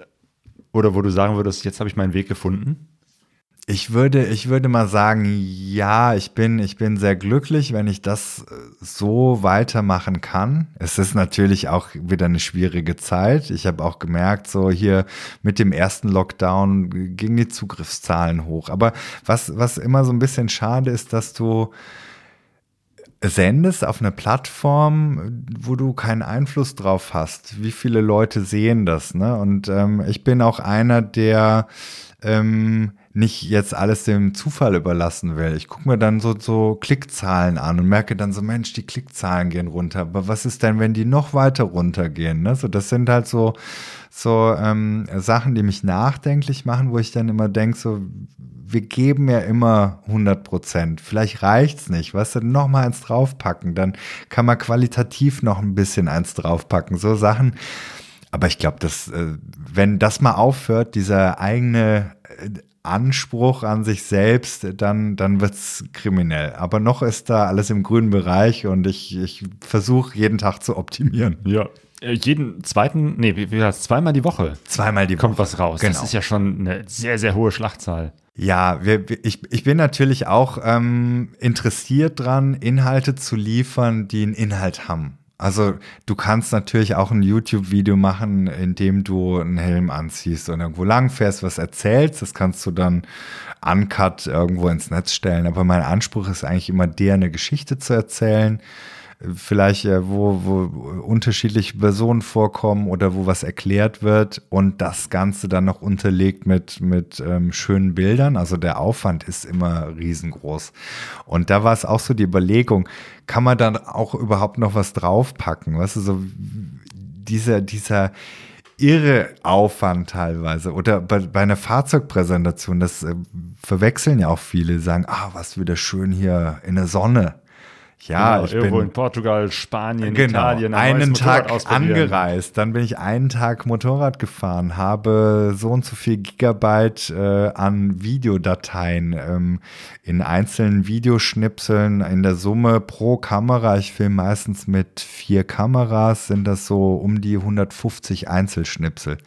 oder wo du sagen würdest, jetzt habe ich meinen Weg gefunden? Ich würde, ich würde mal sagen, ja, ich bin, ich bin sehr glücklich, wenn ich das äh, so weitermachen kann. Es ist natürlich auch wieder eine schwierige Zeit. Ich habe auch gemerkt, so hier mit dem ersten Lockdown gingen die Zugriffszahlen hoch. Aber was, was immer so ein bisschen schade ist, dass du sendest auf eine Plattform, wo du keinen Einfluss drauf hast. Wie viele Leute sehen das? Ne? Und ähm, ich bin auch einer, der ähm, nicht jetzt alles dem Zufall überlassen will. Ich gucke mir dann so, so Klickzahlen an und merke dann so, Mensch, die Klickzahlen gehen runter. Aber was ist denn, wenn die noch weiter runtergehen? Ne? So, das sind halt so, so ähm, Sachen, die mich nachdenklich machen, wo ich dann immer denke, so, wir geben ja immer 100 Prozent. Vielleicht reicht's nicht. Was du, noch mal eins draufpacken, dann kann man qualitativ noch ein bisschen eins draufpacken. So Sachen. Aber ich glaube, dass, äh, wenn das mal aufhört, dieser eigene äh, Anspruch an sich selbst, dann, dann wird es kriminell. Aber noch ist da alles im grünen Bereich und ich, ich versuche jeden Tag zu optimieren. Ja. Äh, jeden zweiten, nee, wie, wie heißt zweimal die Woche? Zweimal die Woche. Kommt was raus. Genau. Das ist ja schon eine sehr, sehr hohe Schlachtzahl. Ja, wir, ich, ich bin natürlich auch ähm, interessiert dran, Inhalte zu liefern, die einen Inhalt haben. Also du kannst natürlich auch ein YouTube-Video machen, in dem du einen Helm anziehst und irgendwo langfährst, was erzählst. Das kannst du dann uncut irgendwo ins Netz stellen. Aber mein Anspruch ist eigentlich immer der, eine Geschichte zu erzählen vielleicht äh, wo, wo unterschiedliche Personen vorkommen oder wo was erklärt wird und das Ganze dann noch unterlegt mit, mit ähm, schönen Bildern. Also der Aufwand ist immer riesengroß. Und da war es auch so die Überlegung, kann man dann auch überhaupt noch was draufpacken? Weißt du, so dieser, dieser irre Aufwand teilweise. Oder bei, bei einer Fahrzeugpräsentation, das äh, verwechseln ja auch viele, sagen, ah, was wieder schön hier in der Sonne. Ja, genau, ich irgendwo bin in Portugal, Spanien, genau, Italien. ein einen Tag angereist, dann bin ich einen Tag Motorrad gefahren, habe so und so viel Gigabyte äh, an Videodateien ähm, in einzelnen Videoschnipseln in der Summe pro Kamera. Ich filme meistens mit vier Kameras, sind das so um die 150 Einzelschnipsel.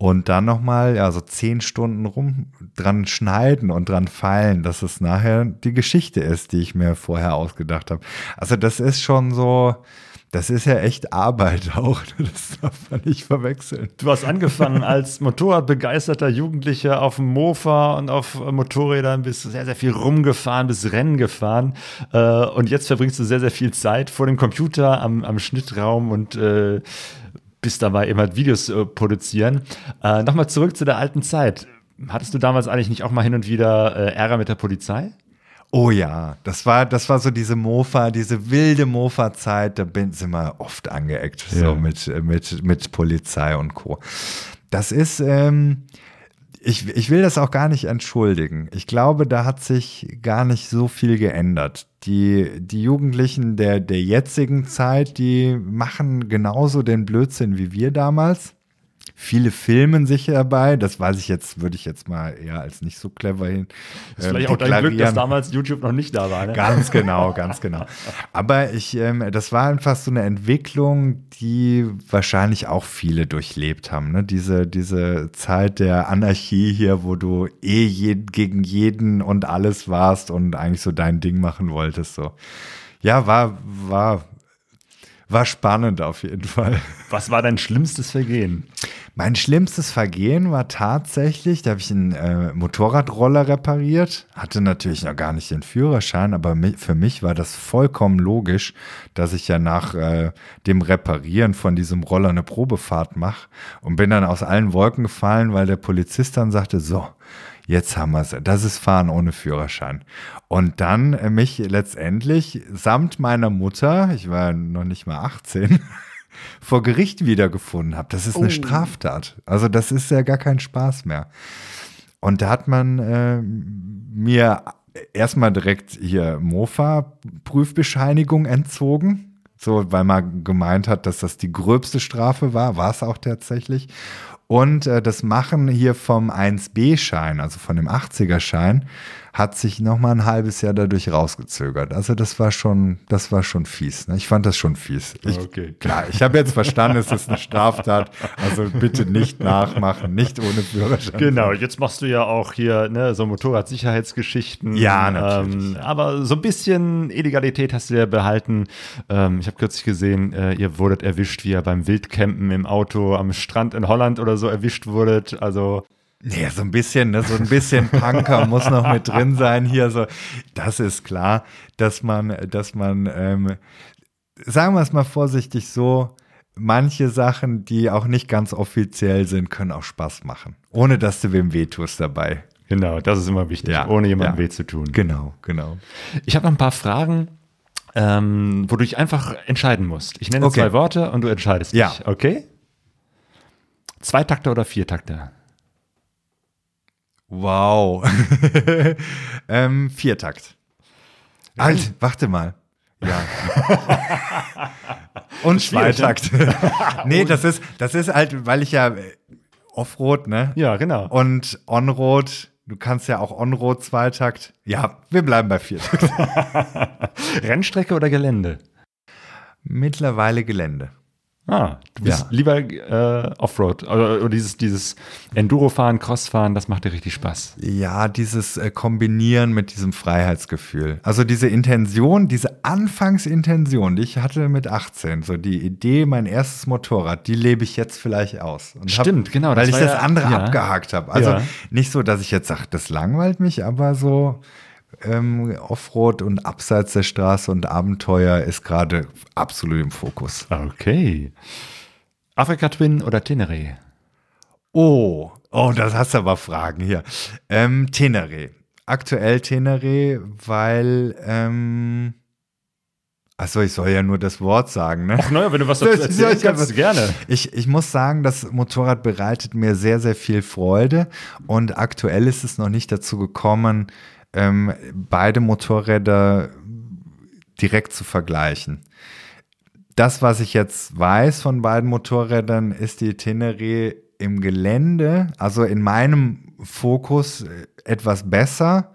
Und dann nochmal, ja, so zehn Stunden rum dran schneiden und dran feilen, dass es nachher die Geschichte ist, die ich mir vorher ausgedacht habe. Also das ist schon so, das ist ja echt Arbeit auch. Das darf man nicht verwechseln. Du hast angefangen als Motorradbegeisterter Jugendlicher auf dem Mofa und auf Motorrädern, bist sehr, sehr viel rumgefahren, bist Rennen gefahren. Äh, und jetzt verbringst du sehr, sehr viel Zeit vor dem Computer am, am Schnittraum und äh, bist dabei eben halt Videos äh, produzieren. Äh, Nochmal zurück zu der alten Zeit. Hattest du damals eigentlich nicht auch mal hin und wieder äh, Ärger mit der Polizei? Oh ja, das war, das war so diese Mofa, diese wilde Mofa-Zeit, da bin, sind wir oft angeeckt, Ja. so mit, mit, mit Polizei und Co. Das ist, ähm, ich, ich will das auch gar nicht entschuldigen. Ich glaube, da hat sich gar nicht so viel geändert. Die, die Jugendlichen der, der jetzigen Zeit, die machen genauso den Blödsinn wie wir damals. Viele filmen sich dabei, das weiß ich jetzt, würde ich jetzt mal eher als nicht so clever hin. Das ist ähm, vielleicht auch dein Glück, dass damals YouTube noch nicht da war. Ne? Ganz genau, ganz genau. Aber ich, ähm, das war einfach so eine Entwicklung, die wahrscheinlich auch viele durchlebt haben. Ne? Diese, diese Zeit der Anarchie hier, wo du eh je, gegen jeden und alles warst und eigentlich so dein Ding machen wolltest. So. Ja, war, war, war spannend auf jeden Fall. Was war dein schlimmstes Vergehen? Mein schlimmstes Vergehen war tatsächlich, da habe ich einen äh, Motorradroller repariert, hatte natürlich noch gar nicht den Führerschein, aber für mich war das vollkommen logisch, dass ich ja nach äh, dem Reparieren von diesem Roller eine Probefahrt mache und bin dann aus allen Wolken gefallen, weil der Polizist dann sagte, so, jetzt haben wir es, das ist Fahren ohne Führerschein. Und dann äh, mich letztendlich samt meiner Mutter, ich war noch nicht mal 18, vor Gericht wiedergefunden habe. Das ist eine Straftat. Also das ist ja gar kein Spaß mehr. Und da hat man äh, mir erstmal direkt hier Mofa-Prüfbescheinigung entzogen. So, weil man gemeint hat, dass das die gröbste Strafe war, war es auch tatsächlich. Und äh, das Machen hier vom 1B-Schein, also von dem 80er-Schein, hat sich noch mal ein halbes Jahr dadurch rausgezögert. Also das war schon, das war schon fies. Ne? Ich fand das schon fies. Ich, Okay. Klar, ich habe jetzt verstanden, es ist eine Straftat. Also bitte nicht nachmachen, nicht ohne Führerschein. Genau, jetzt machst du ja auch hier ne, so Motorradsicherheitsgeschichten. Ja, natürlich. Ähm, aber so ein bisschen Illegalität hast du ja behalten. Ähm, ich habe kürzlich gesehen, äh, ihr wurdet erwischt, wie ihr beim Wildcampen im Auto am Strand in Holland oder so erwischt wurdet. Also Nee, so ein bisschen, ne, so ein bisschen Punker muss noch mit drin sein hier. So, das ist klar, dass man, dass man, ähm, sagen wir es mal vorsichtig so, manche Sachen, die auch nicht ganz offiziell sind, können auch Spaß machen. Ohne dass du wem wehtust dabei. genau, das ist immer wichtig, Ja, ohne jemandem ja. weh zu tun. Genau, genau. Ich habe noch ein paar Fragen, ähm, wo du dich einfach entscheiden musst. Ich nenne Okay. zwei Worte und du entscheidest Ja. dich. Okay? Zweitakter oder Viertakter? Wow. ähm, Viertakt. Alt, warte mal. Ja. Und Zweitakt. nee, das ist, das ist halt, weil ich ja äh, Offroad, ne? Ja, genau. Und Onroad, du kannst ja auch Onroad Zweitakt. Ja, wir bleiben bei Viertakt. Rennstrecke oder Gelände? Mittlerweile Gelände. Ah, du bist Ja. lieber äh, Offroad oder, oder dieses, dieses Enduro-Fahren, Cross-Fahren, das macht dir richtig Spaß. Ja, dieses äh, Kombinieren mit diesem Freiheitsgefühl. Also diese Intention, diese Anfangsintention, die ich hatte mit 18, so die Idee, mein erstes Motorrad, die lebe ich jetzt vielleicht aus. Und Stimmt, genau, Weil ich das ja- andere ja. abgehakt habe. Also nicht so, dass ich jetzt sage, das langweilt mich, aber so ähm, Offroad und abseits der Straße und Abenteuer ist gerade absolut im Fokus. Okay. Afrika Twin oder Teneré? Oh, oh, das hast du aber Fragen hier. Ähm, Teneré. Aktuell Teneré, weil, ähm, achso, ich soll ja nur das Wort sagen, ne? Ach naja, wenn du was dazu erzählst, kannst du gerne. Ich, ich muss sagen, das Motorrad bereitet mir sehr, sehr viel Freude und aktuell ist es noch nicht dazu gekommen, ähm, beide Motorräder direkt zu vergleichen. Das, was ich jetzt weiß von beiden Motorrädern, ist die Teneré im Gelände, also in meinem Fokus äh, etwas besser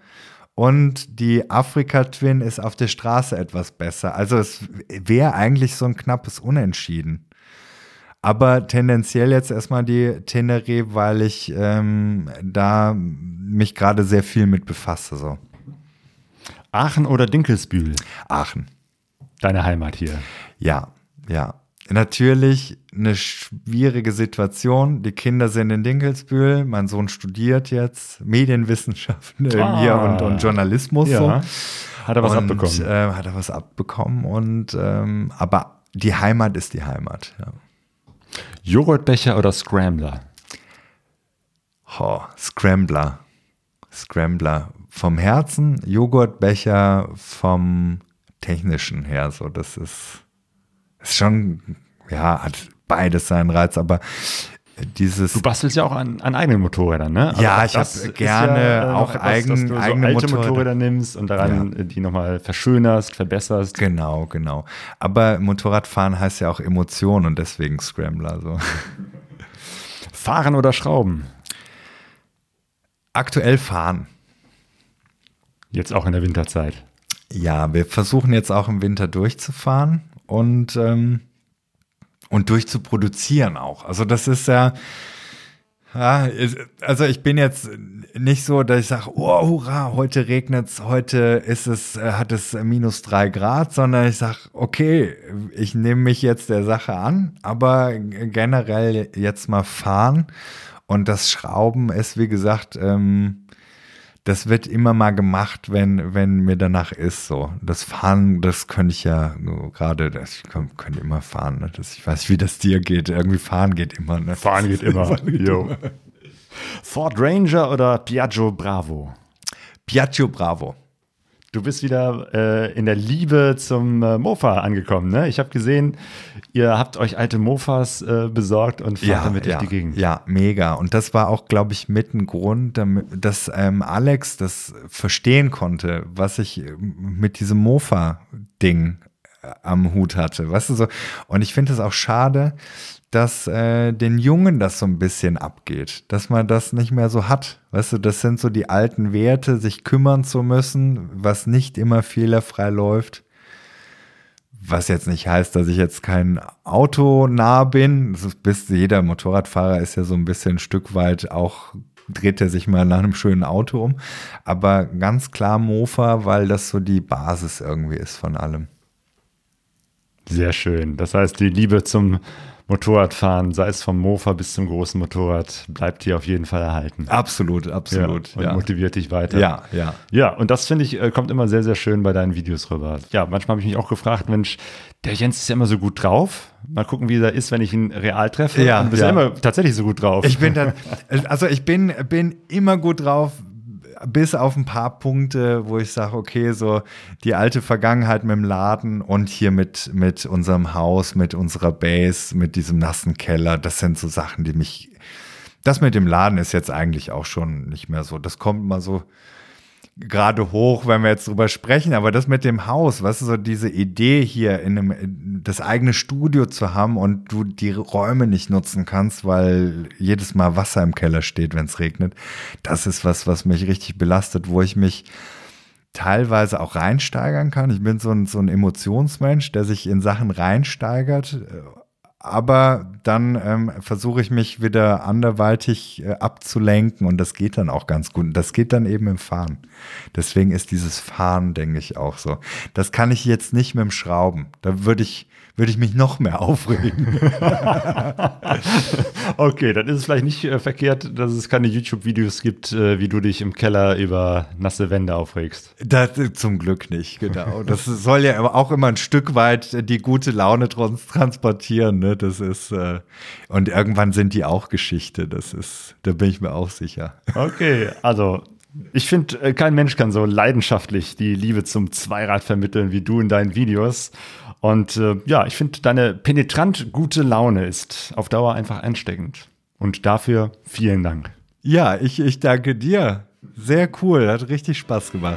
und die Afrika Twin ist auf der Straße etwas besser. Also es wäre eigentlich so ein knappes Unentschieden. Aber tendenziell jetzt erstmal die Teneré, weil ich ähm, da mich gerade sehr viel mit befasse. So. Aachen oder Dinkelsbühl? Aachen. Deine Heimat hier. Ja, ja. Natürlich eine schwierige Situation. Die Kinder sind in Dinkelsbühl. Mein Sohn studiert jetzt Medienwissenschaften äh, Ah. hier und, und Journalismus. Ja. So. Hat er was und, abbekommen? Äh, hat er was abbekommen. Und ähm, aber die Heimat ist die Heimat. Ja. Joghurtbecher oder Scrambler? Oh, Scrambler. Scrambler. Vom Herzen, Joghurtbecher vom technischen her. So, das ist, ist schon, ja, hat beides seinen Reiz, aber dieses. Du bastelst ja auch an, an eigenen Motorrädern, ne? Ja, auch ich hab das ist gerne noch auch eigen- dass du eigene so alte Motorräder. Motorräder nimmst und daran äh, die nochmal verschönerst, verbesserst. Genau, genau. Aber Motorradfahren heißt ja auch Emotion und deswegen Scrambler. So. Fahren oder Schrauben? Aktuell fahren. Jetzt auch in der Winterzeit. Ja, wir versuchen jetzt auch im Winter durchzufahren und, ähm, und durchzuproduzieren auch. Also das ist ja, ja, also ich bin jetzt nicht so, dass ich sage, oh hurra, heute regnet's, heute ist es, äh, hat es minus drei Grad, sondern ich sage, okay, ich nehme mich jetzt der Sache an, aber generell jetzt mal fahren. Und das Schrauben ist, wie gesagt, ähm, das wird immer mal gemacht, wenn, wenn mir danach ist so. Das Fahren, das könnte ich ja nur gerade, das- ich könnte immer fahren. Ne? Das, ich weiß, nicht, wie das dir geht. Irgendwie fahren geht immer. Ne? Fahren geht immer. Jo. Ford Ranger oder Piaggio Bravo? Piaggio Bravo. Du bist wieder äh, in der Liebe zum äh, Mofa angekommen, ne? Ich habe gesehen, ihr habt euch alte Mofas äh, besorgt und fahrt damit ja, durch die Gegend. ja, mega. Und das war auch, glaube ich, mit ein Grund, damit, dass ähm, Alex das verstehen konnte, was ich ähm, mit diesem Mofa-Ding äh, am Hut hatte. Weißt du so? Und ich finde es auch schade, dass äh, den Jungen das so ein bisschen abgeht, dass man das nicht mehr so hat. Weißt du, das sind so die alten Werte, sich kümmern zu müssen, was nicht immer fehlerfrei läuft. Was jetzt nicht heißt, dass ich jetzt kein Auto nah bin. Das ist, bis jeder Motorradfahrer ist ja so ein bisschen ein Stück weit auch dreht er sich mal nach einem schönen Auto um. Aber ganz klar Mofa, weil das so die Basis irgendwie ist von allem. Sehr schön. Das heißt, die Liebe zum Motorradfahren, sei es vom Mofa bis zum großen Motorrad, bleibt dir auf jeden Fall erhalten. Absolut, absolut. Ja, und Ja, motiviert dich weiter. ja. ja. Ja, und das finde ich, äh, kommt immer sehr, sehr schön bei deinen Videos rüber. Ja, manchmal habe ich mich auch gefragt, Mensch, der Jens ist ja immer so gut drauf. Mal gucken, wie er ist, wenn ich ihn real treffe. Ja, und du bist ja immer tatsächlich so gut drauf. Ich bin dann, also ich bin, bin immer gut drauf, bis auf ein paar Punkte, wo ich sage, okay, so die alte Vergangenheit mit dem Laden und hier mit, mit unserem Haus, mit unserer Base, mit diesem nassen Keller, das sind so Sachen, die mich. Das mit dem Laden ist jetzt eigentlich auch schon nicht mehr so. Das kommt mal so gerade hoch, wenn wir jetzt drüber sprechen, aber das mit dem Haus, weißt du, so diese Idee hier in einem, das eigene Studio zu haben und du die Räume nicht nutzen kannst, weil jedes Mal Wasser im Keller steht, wenn es regnet, das ist was, was mich richtig belastet, wo ich mich teilweise auch reinsteigern kann. Ich bin so ein, so ein Emotionsmensch, der sich in Sachen reinsteigert, äh, aber dann ähm, versuche ich mich wieder anderweitig äh, abzulenken und das geht dann auch ganz gut. Das geht dann eben im Fahren. Deswegen ist dieses Fahren, denke ich, auch so. Das kann ich jetzt nicht mit dem Schrauben. Da würde ich, würde ich mich noch mehr aufregen. okay, dann ist es vielleicht nicht äh, verkehrt, dass es keine YouTube-Videos gibt, äh, wie du dich im Keller über nasse Wände aufregst. Das, äh, zum Glück nicht, genau. Das soll ja auch immer ein Stück weit die gute Laune trans transportieren. Ne? Das ist äh, und irgendwann sind die auch Geschichte. Das ist, da bin ich mir auch sicher. Okay, also ich finde, äh, kein Mensch kann so leidenschaftlich die Liebe zum Zweirad vermitteln wie du in deinen Videos. Und äh, ja, ich finde, deine penetrant gute Laune ist auf Dauer einfach ansteckend. Und dafür vielen Dank. Ja, ich, ich danke dir. Sehr cool, hat richtig Spaß gemacht.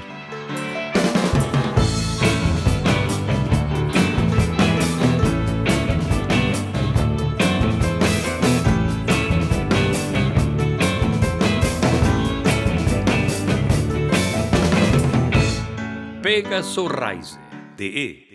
Pegasus Reise.de